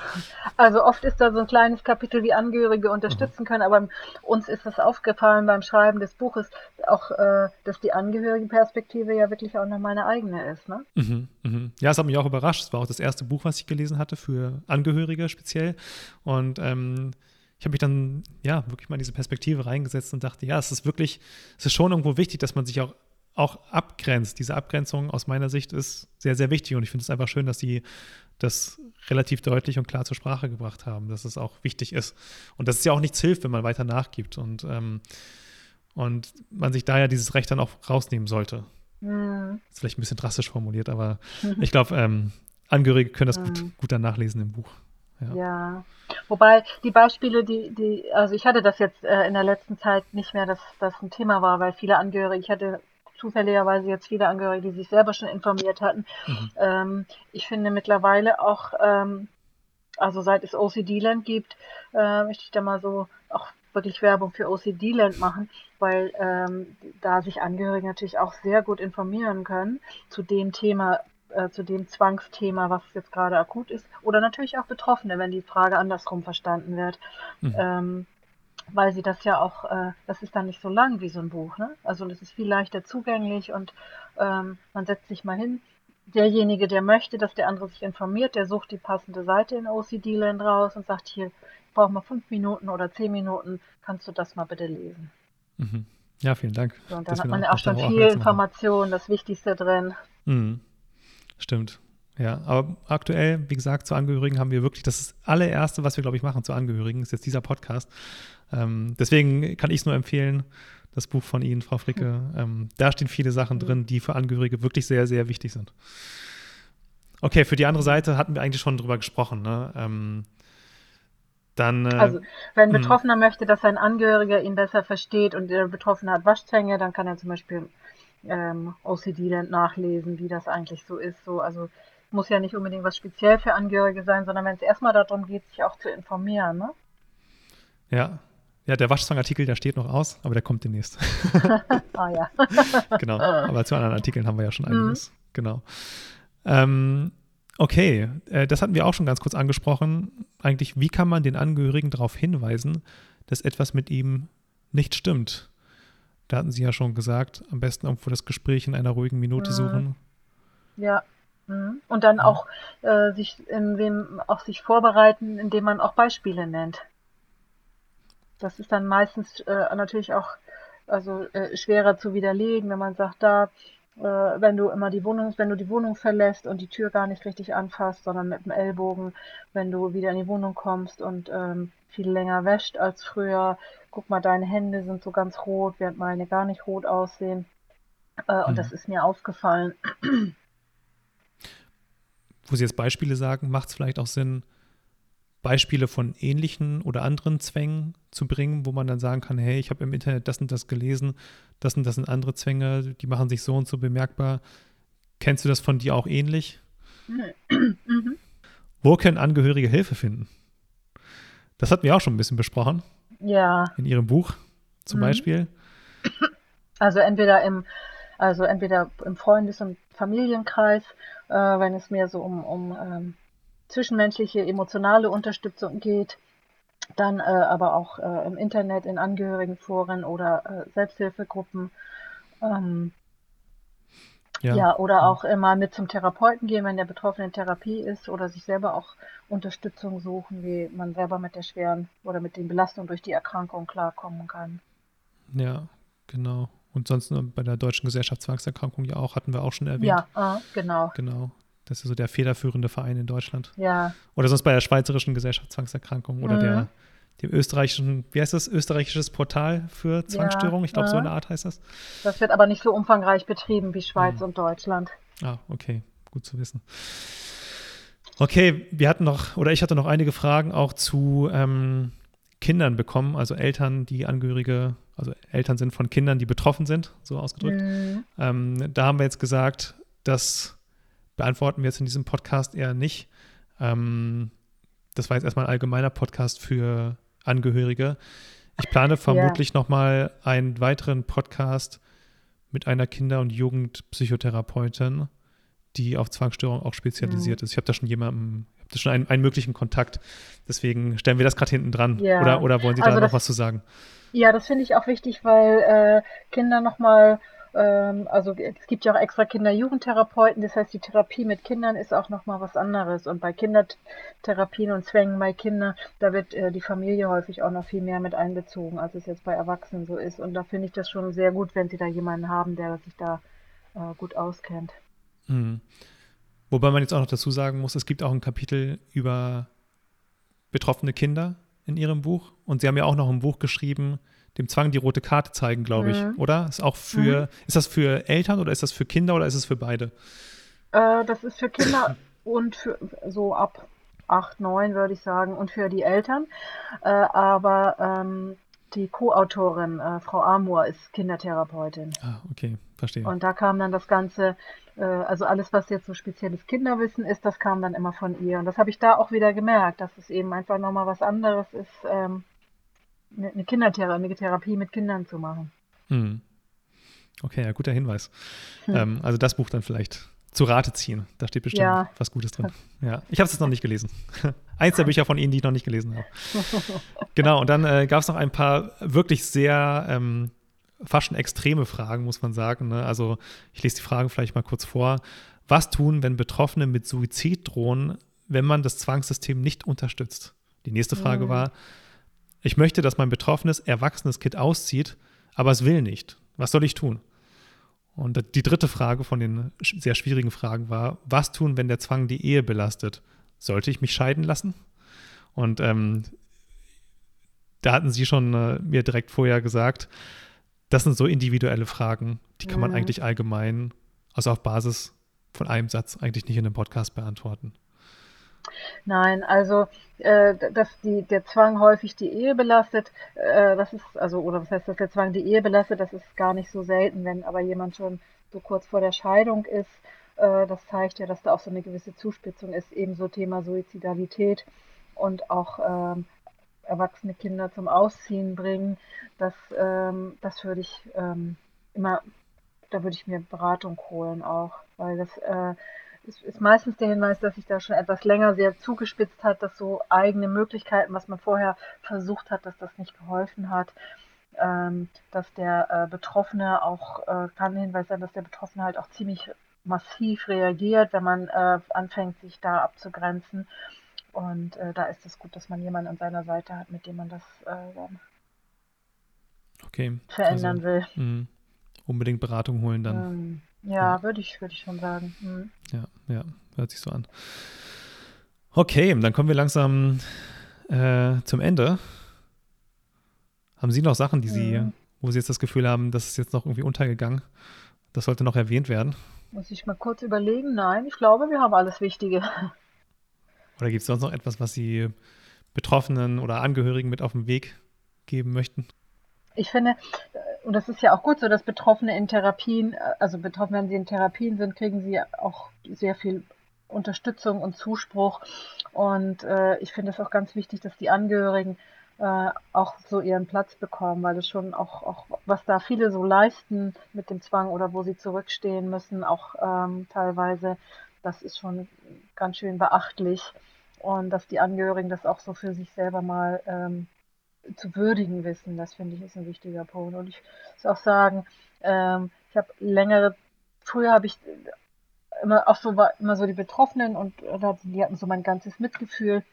Also oft ist da so ein kleines Kapitel, wie Angehörige unterstützen können, aber uns ist das aufgefallen beim Schreiben des Buches auch, äh, dass die Angehörigenperspektive ja wirklich auch nochmal eine eigene ist. Ne? Mhm, mhm. Ja, es hat mich auch überrascht. Es war auch das erste Buch, was ich gelesen hatte für Angehörige speziell. Und ähm, ich habe mich dann ja wirklich mal in diese Perspektive reingesetzt und dachte, ja, es ist wirklich, es ist schon irgendwo wichtig, dass man sich auch auch abgrenzt. Diese Abgrenzung aus meiner Sicht ist sehr, sehr wichtig und ich finde es einfach schön, dass sie das relativ deutlich und klar zur Sprache gebracht haben, dass es auch wichtig ist und dass es ja auch nichts hilft, wenn man weiter nachgibt und, ähm, und man sich daher dieses Recht dann auch rausnehmen sollte. Hm. Ist vielleicht ein bisschen drastisch formuliert, aber ich glaube, ähm, Angehörige können das gut, Mhm. gut dann nachlesen im Buch. Ja. Ja, wobei die Beispiele, die, die, also ich hatte das jetzt äh, in der letzten Zeit nicht mehr, dass das ein Thema war, weil viele Angehörige, ich hatte zufälligerweise jetzt viele Angehörige, die sich selber schon informiert hatten. Mhm. Ähm, ich finde mittlerweile auch, ähm, also seit es OCD-Land gibt, äh, möchte ich da mal so auch wirklich Werbung für OCD-Land machen, weil ähm, da sich Angehörige natürlich auch sehr gut informieren können zu dem Thema, äh, zu dem Zwangsthema, was jetzt gerade akut ist. Oder natürlich auch Betroffene, wenn die Frage andersrum verstanden wird. Mhm. Ähm, weil sie das ja auch, äh, das ist dann nicht so lang wie so ein Buch, ne? Also das ist viel leichter zugänglich und ähm, man setzt sich mal hin. Derjenige, der möchte, dass der andere sich informiert, der sucht die passende Seite in OCD-Land raus und sagt hier, ich brauche mal fünf Minuten oder zehn Minuten, kannst du das mal bitte lesen. Mhm. Ja, vielen Dank. So, und dann hat man ja auch schon viel Information, das Wichtigste drin. Mhm. Stimmt. Ja, aber aktuell, wie gesagt, zu Angehörigen haben wir wirklich das allererste, was wir, glaube ich, machen zu Angehörigen, ist jetzt dieser Podcast. Ähm, deswegen kann ich es nur empfehlen, das Buch von Ihnen, Frau Fricke. Ähm, da stehen viele Sachen drin, die für Angehörige wirklich sehr, sehr wichtig sind. Okay, für die andere Seite hatten wir eigentlich schon drüber gesprochen. Ne? Ähm, dann, äh, also, wenn ein hm. Betroffener möchte, dass sein Angehöriger ihn besser versteht und der Betroffene hat Waschzänge, dann kann er zum Beispiel ähm, OCD nachlesen, wie das eigentlich so ist. So, also muss ja nicht unbedingt was speziell für Angehörige sein, sondern wenn es erstmal darum geht, sich auch zu informieren. Ne? Ja, ja, der Waschzangenartikel, der steht noch aus, aber der kommt demnächst. ah ja. genau. Aber zu anderen Artikeln haben wir ja schon mhm. einiges. Mhm. Genau. Ähm, okay, äh, das hatten wir auch schon ganz kurz angesprochen. Eigentlich, wie kann man den Angehörigen darauf hinweisen, dass etwas mit ihm nicht stimmt? Da hatten Sie ja schon gesagt, am besten irgendwo das Gespräch in einer ruhigen Minute mhm. suchen. Ja. Mhm. Und dann ja. auch äh, sich in dem, auch sich vorbereiten, indem man auch Beispiele nennt. Das ist dann meistens äh, natürlich auch also äh, schwerer zu widerlegen, wenn man sagt, da, äh, wenn du immer die Wohnung, wenn du die Wohnung verlässt und die Tür gar nicht richtig anfasst, sondern mit dem Ellbogen, wenn du wieder in die Wohnung kommst und ähm, viel länger wäscht als früher, guck mal, deine Hände sind so ganz rot, während meine gar nicht rot aussehen. Äh, und mhm. das ist mir aufgefallen. Wo Sie jetzt Beispiele sagen, macht es vielleicht auch Sinn, Beispiele von ähnlichen oder anderen Zwängen zu bringen, wo man dann sagen kann, hey, ich habe im Internet das und das gelesen, das und das sind andere Zwänge, die machen sich so und so bemerkbar. Kennst du das von dir auch ähnlich? Mhm. Wo können Angehörige Hilfe finden? Das hatten wir auch schon ein bisschen besprochen. Ja. In Ihrem Buch zum mhm. Beispiel. Also entweder im, also entweder im Freundes- und Familienkreis, äh, wenn es mehr so um, um ähm, zwischenmenschliche, emotionale Unterstützung geht. Dann äh, aber auch äh, im Internet, in Angehörigenforen oder äh, Selbsthilfegruppen. Ähm, ja. ja. oder auch immer mit zum Therapeuten gehen, wenn der Betroffene in Therapie ist oder sich selber auch Unterstützung suchen, wie man selber mit der schweren oder mit den Belastungen durch die Erkrankung klarkommen kann. Ja, genau. Und sonst bei der Deutschen Gesellschaft Zwangserkrankung ja auch, hatten wir auch schon erwähnt. Ja, ah, genau. Genau. Das ist so der federführende Verein in Deutschland. Ja. Oder sonst bei der Schweizerischen Gesellschaft Zwangserkrankung oder mhm. der, dem österreichischen, wie heißt das, österreichisches Portal für Zwangsstörungen? Ja, ich glaube, ja. so eine Art heißt das. Das wird aber nicht so umfangreich betrieben wie Schweiz mhm. und Deutschland. Ah, okay. Gut zu wissen. Okay, wir hatten noch, oder ich hatte noch einige Fragen auch zu ähm, Kindern bekommen, also Eltern, die Angehörige, also Eltern sind von Kindern, die betroffen sind, so ausgedrückt. Mhm. Ähm, da haben wir jetzt gesagt, dass beantworten wir jetzt in diesem Podcast eher nicht. Ähm, das war jetzt erstmal ein allgemeiner Podcast für Angehörige. Ich plane vermutlich ja. nochmal einen weiteren Podcast mit einer Kinder- und Jugendpsychotherapeutin, die auf Zwangsstörungen auch spezialisiert mhm. ist. Ich habe da schon jemanden, ich habe da schon einen, einen, möglichen Kontakt. Deswegen stellen wir das gerade hinten dran. Ja. Oder, oder wollen Sie also da noch was zu sagen? Ja, das finde ich auch wichtig, weil äh, Kinder nochmal ähm, also es gibt ja auch extra Kinder-Jugendtherapeuten, das heißt, die Therapie mit Kindern ist auch nochmal was anderes. Und bei Kindertherapien und Zwängen bei Kindern, da wird äh, die Familie häufig auch noch viel mehr mit einbezogen, als es jetzt bei Erwachsenen so ist. Und da finde ich das schon sehr gut, wenn sie da jemanden haben, der sich da äh, gut auskennt. Mhm. Wobei man jetzt auch noch dazu sagen muss, es gibt auch ein Kapitel über betroffene Kinder in ihrem Buch. Und sie haben ja auch noch ein Buch geschrieben, dem Zwang die rote Karte zeigen, glaube ich, mhm. oder? Ist auch für, mhm. ist das für Eltern oder ist das für Kinder oder ist es für beide? Äh, das ist für Kinder und für so ab 8, 9 würde ich sagen und für die Eltern. Äh, aber ähm, die Co-Autorin, äh, Frau Amur, ist Kindertherapeutin. Ah, okay, verstehe. Und da kam dann das Ganze also alles, was jetzt so spezielles Kinderwissen ist, das kam dann immer von ihr. Und das habe ich da auch wieder gemerkt, dass es eben einfach nochmal was anderes ist, ähm, eine Kindertherapie, eine Therapie mit Kindern zu machen. Hm. Okay, ja, guter Hinweis. Hm. Ähm, also das Buch dann vielleicht zu Rate ziehen. Da steht bestimmt ja. was Gutes drin. Ja, ich habe es jetzt noch nicht gelesen. Eins der Bücher von Ihnen, die ich noch nicht gelesen habe. genau, und dann äh, gab es noch ein paar wirklich sehr ähm, fast schon extreme Fragen, muss man sagen. Ne? Also ich lese die Fragen vielleicht mal kurz vor. Was tun, wenn Betroffene mit Suizid drohen, wenn man das Zwangssystem nicht unterstützt? Die nächste Frage mhm. war, ich möchte, dass mein betroffenes, erwachsenes Kind auszieht, aber es will nicht. Was soll ich tun? Und die dritte Frage von den sehr schwierigen Fragen war, was tun, wenn der Zwang die Ehe belastet? Sollte ich mich scheiden lassen? Und ähm, da hatten Sie schon äh, mir direkt vorher gesagt, das sind so individuelle Fragen, die kann man mhm. eigentlich allgemein, also auf Basis von einem Satz, eigentlich nicht in einem Podcast beantworten. Nein, also äh, dass die, der Zwang häufig die Ehe belastet, äh, das ist, also, oder was heißt, dass der Zwang die Ehe belastet, das ist gar nicht so selten, wenn aber jemand schon so kurz vor der Scheidung ist. Äh, das zeigt ja, dass da auch so eine gewisse Zuspitzung ist, ebenso Thema Suizidalität und auch ähm, erwachsene Kinder zum Ausziehen bringen, das, ähm, das würde ich ähm, immer, da würde ich mir Beratung holen auch, weil das äh, ist, ist meistens der Hinweis, dass sich da schon etwas länger sehr zugespitzt hat, dass so eigene Möglichkeiten, was man vorher versucht hat, dass das nicht geholfen hat. Ähm, dass der äh, Betroffene auch, äh, kann Hinweis sein, dass der Betroffene halt auch ziemlich massiv reagiert, wenn man äh, anfängt, sich da abzugrenzen. Und äh, da ist es gut, dass man jemanden an seiner Seite hat, mit dem man das äh, okay. verändern also, will. Mh, unbedingt Beratung holen dann. Ähm, ja, ja. würde ich, würd ich schon sagen. Mhm. Ja, ja, hört sich so an. Okay, dann kommen wir langsam äh, zum Ende. Haben Sie noch Sachen, die Sie, mhm. wo Sie jetzt das Gefühl haben, das ist jetzt noch irgendwie untergegangen? Das sollte noch erwähnt werden. Muss ich mal kurz überlegen? Nein, ich glaube, wir haben alles Wichtige. Oder gibt es sonst noch etwas, was Sie Betroffenen oder Angehörigen mit auf den Weg geben möchten? Ich finde, äh, und das ist ja auch gut so, dass Betroffene in Therapien, äh, also betroffen, wenn sie in Therapien sind, kriegen sie auch sehr viel Unterstützung und Zuspruch. Und äh, ich finde es auch ganz wichtig, dass die Angehörigen äh, auch so ihren Platz bekommen, weil es schon auch, auch, was da viele so leisten mit dem Zwang oder wo sie zurückstehen müssen, auch ähm, teilweise, das ist schon ganz schön beachtlich und dass die Angehörigen das auch so für sich selber mal ähm, zu würdigen wissen, das finde ich ist ein wichtiger Punkt. Und ich muss auch sagen, ähm, ich habe längere, früher habe ich immer auch so war immer so die Betroffenen und die hatten so mein ganzes Mitgefühl.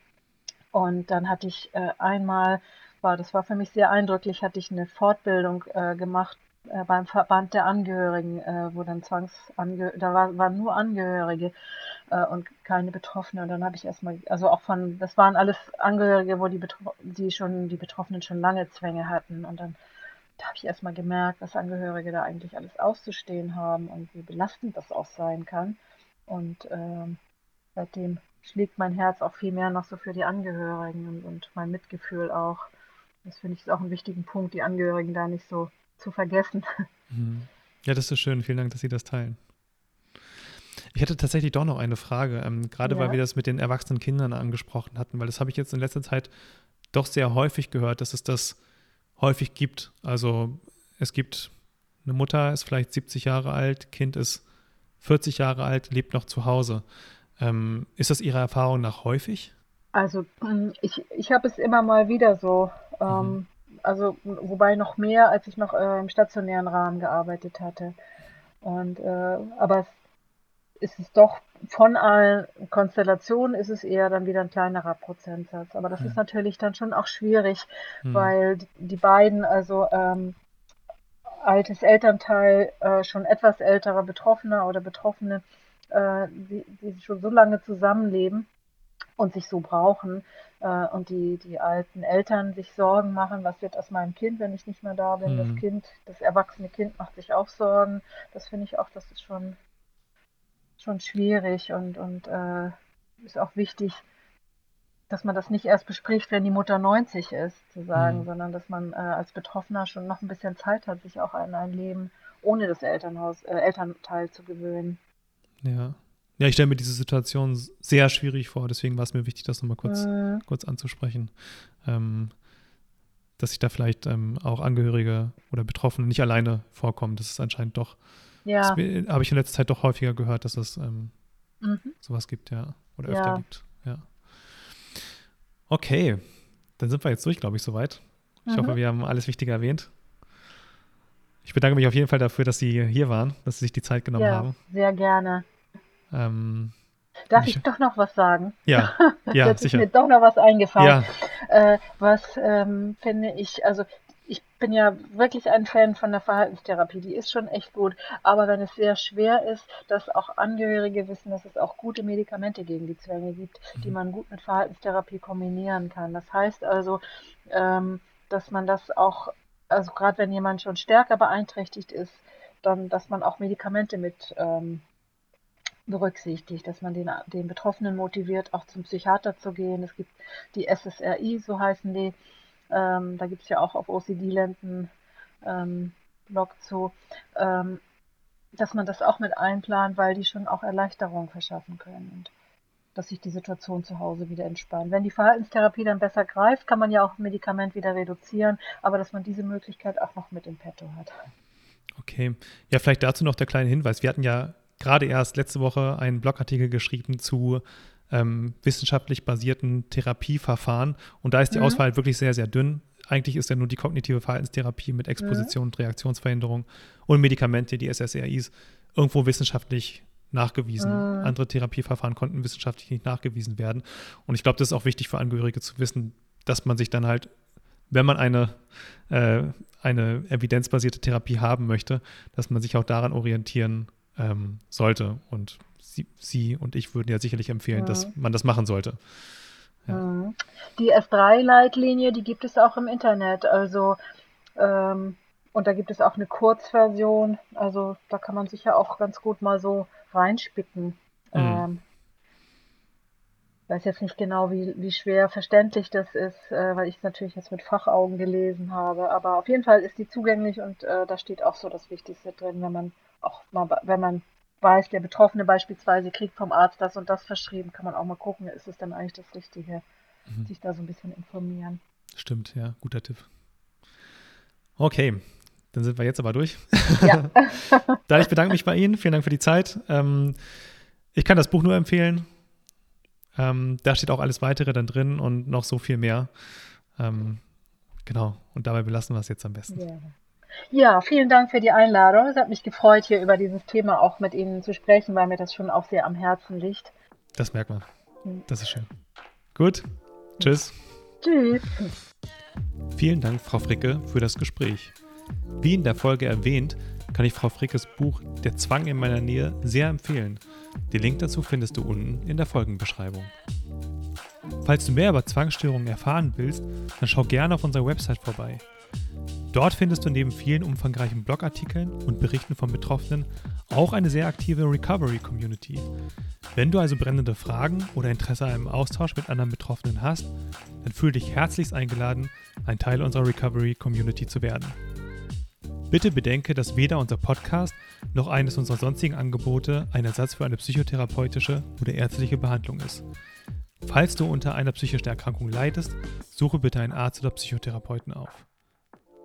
Und dann hatte ich äh, einmal, war das war für mich sehr eindrücklich, hatte ich eine Fortbildung äh, gemacht äh, beim Verband der Angehörigen, äh, wo dann Zwangsange da war, waren nur Angehörige äh, und keine Betroffene. Und dann habe ich erstmal, also auch von, das waren alles Angehörige, wo die, Betro die schon, die Betroffenen schon lange Zwänge hatten. Und dann da habe ich erstmal gemerkt, was Angehörige da eigentlich alles auszustehen haben und wie belastend das auch sein kann. Und ähm, seitdem schlägt mein Herz auch viel mehr noch so für die Angehörigen und, und mein Mitgefühl auch. Das finde ich ist auch einen wichtigen Punkt, die Angehörigen da nicht so zu vergessen. Mhm. Ja, das ist schön. Vielen Dank, dass Sie das teilen. Ich hätte tatsächlich doch noch eine Frage, ähm, gerade ja. weil wir das mit den erwachsenen Kindern angesprochen hatten, weil das habe ich jetzt in letzter Zeit doch sehr häufig gehört, dass es das häufig gibt. Also es gibt eine Mutter, ist vielleicht 70 Jahre alt, Kind ist 40 Jahre alt, lebt noch zu Hause. Ähm, ist das Ihrer Erfahrung nach häufig? Also hm, ich, ich habe es immer mal wieder so. Ähm, mhm also wobei noch mehr, als ich noch äh, im stationären Rahmen gearbeitet hatte. Und äh, aber es ist doch von allen Konstellationen ist es eher dann wieder ein kleinerer Prozentsatz. Aber das ja. ist natürlich dann schon auch schwierig, hm. weil die, die, beiden, also ähm, altes Elternteil, äh, schon etwas älterer Betroffener oder Betroffene, äh, die, die schon so lange zusammenleben und sich so brauchen, äh, und die, die alten Eltern sich Sorgen machen, was wird aus meinem Kind, wenn ich nicht mehr da bin. Mhm. Das Kind, das erwachsene Kind macht sich auch Sorgen. Das finde ich auch, das ist schon, schon schwierig und, und äh, ist auch wichtig, dass man das nicht erst bespricht, wenn die Mutter 90 ist, zu sagen, mhm. sondern dass man äh, als Betroffener schon noch ein bisschen Zeit hat, sich auch an ein Leben ohne das Elternhaus, äh, Elternteil zu gewöhnen. Ja. Ja, ich stelle mir diese Situation sehr schwierig vor, deswegen war es mir wichtig, das nochmal kurz, mhm. kurz anzusprechen. Ähm, dass sich da vielleicht ähm, auch Angehörige oder Betroffene nicht alleine vorkommen. Das ist anscheinend doch, ja. habe ich in letzter Zeit doch häufiger gehört, dass es ähm, mhm. sowas gibt, ja. Oder öfter ja. gibt, ja. Okay, dann sind wir jetzt durch, glaube ich, soweit. Ich mhm. hoffe, wir haben alles Wichtige erwähnt. Ich bedanke mich auf jeden Fall dafür, dass Sie hier waren, dass Sie sich die Zeit genommen ja, haben. Sehr gerne. Ähm, Darf ich, doch noch was sagen? Ja, ja Jetzt sicher. ist mir doch noch was eingefallen. Ja. Äh, was ähm, finde ich, also ich bin ja wirklich ein Fan von der Verhaltenstherapie. Die ist schon echt gut. Aber wenn es sehr schwer ist, dass auch Angehörige wissen, dass es auch gute Medikamente gegen die Zwänge gibt, mhm. die man gut mit Verhaltenstherapie kombinieren kann. Das heißt also, ähm, dass man das auch, also gerade wenn jemand schon stärker beeinträchtigt ist, dann, dass man auch Medikamente mit ähm, berücksichtigt, dass man den, den Betroffenen motiviert, auch zum Psychiater zu gehen. Es gibt die SSRI, so heißen die. Ähm, da gibt es ja auch auf OCD-Lenden ähm, Blog zu, ähm, dass man das auch mit einplant, weil die schon auch Erleichterung verschaffen können und dass sich die Situation zu Hause wieder entspannt. Wenn die Verhaltenstherapie dann besser greift, kann man ja auch Medikament wieder reduzieren, aber dass man diese Möglichkeit auch noch mit im Petto hat. Okay. Ja, vielleicht dazu noch der kleine Hinweis. Wir hatten ja gerade erst letzte Woche einen Blogartikel geschrieben zu ähm, wissenschaftlich basierten Therapieverfahren. Und da ist die mhm. Auswahl wirklich sehr, sehr dünn. Eigentlich ist ja nur die kognitive Verhaltenstherapie mit Exposition mhm. und Reaktionsverhinderung und Medikamente, die SSRIs, irgendwo wissenschaftlich nachgewiesen. Mhm. Andere Therapieverfahren konnten wissenschaftlich nicht nachgewiesen werden. Und ich glaube, das ist auch wichtig für Angehörige zu wissen, dass man sich dann halt, wenn man eine, äh, eine evidenzbasierte Therapie haben möchte, dass man sich auch daran orientieren ähm, sollte. Und sie, sie, und ich würden ja sicherlich empfehlen, mhm. dass man das machen sollte. Ja. Die S3-Leitlinie, die gibt es auch im Internet. Also ähm, und da gibt es auch eine Kurzversion. Also da kann man sich ja auch ganz gut mal so reinspicken. Mhm. Ähm, weiß jetzt nicht genau, wie, wie schwer verständlich das ist, äh, weil ich es natürlich jetzt mit Fachaugen gelesen habe. Aber auf jeden Fall ist die zugänglich und äh, da steht auch so das Wichtigste drin, wenn man auch mal, wenn man weiß, der Betroffene beispielsweise kriegt vom Arzt das und das verschrieben, kann man auch mal gucken, ist es dann eigentlich das Richtige, mhm. sich da so ein bisschen informieren. Stimmt, ja, guter Tipp. Okay, dann sind wir jetzt aber durch. Ja. dann ich bedanke mich bei Ihnen. Vielen Dank für die Zeit. Ähm, ich kann das Buch nur empfehlen. Ähm, da steht auch alles weitere dann drin und noch so viel mehr. Ähm, genau, und dabei belassen wir es jetzt am besten. Ja. Ja, vielen Dank für die Einladung. Es hat mich gefreut, hier über dieses Thema auch mit Ihnen zu sprechen, weil mir das schon auch sehr am Herzen liegt. Das merkt man. Hm. Das ist schön. Gut. Tschüss. Tschüss. Vielen Dank, Frau Fricke, für das Gespräch. Wie in der Folge erwähnt, kann ich Frau Frickes Buch Der Zwang in meiner Nähe sehr empfehlen. Den Link dazu findest du unten in der Folgenbeschreibung. Falls du mehr über Zwangsstörungen erfahren willst, dann schau gerne auf unserer Website vorbei. Dort findest du neben vielen umfangreichen Blogartikeln und Berichten von Betroffenen auch eine sehr aktive Recovery-Community. Wenn du also brennende Fragen oder Interesse an einem Austausch mit anderen Betroffenen hast, dann fühle dich herzlichst eingeladen, ein Teil unserer Recovery-Community zu werden. Bitte bedenke, dass weder unser Podcast noch eines unserer sonstigen Angebote ein Ersatz für eine psychotherapeutische oder ärztliche Behandlung ist. Falls du unter einer psychischen Erkrankung leidest, suche bitte einen Arzt oder Psychotherapeuten auf.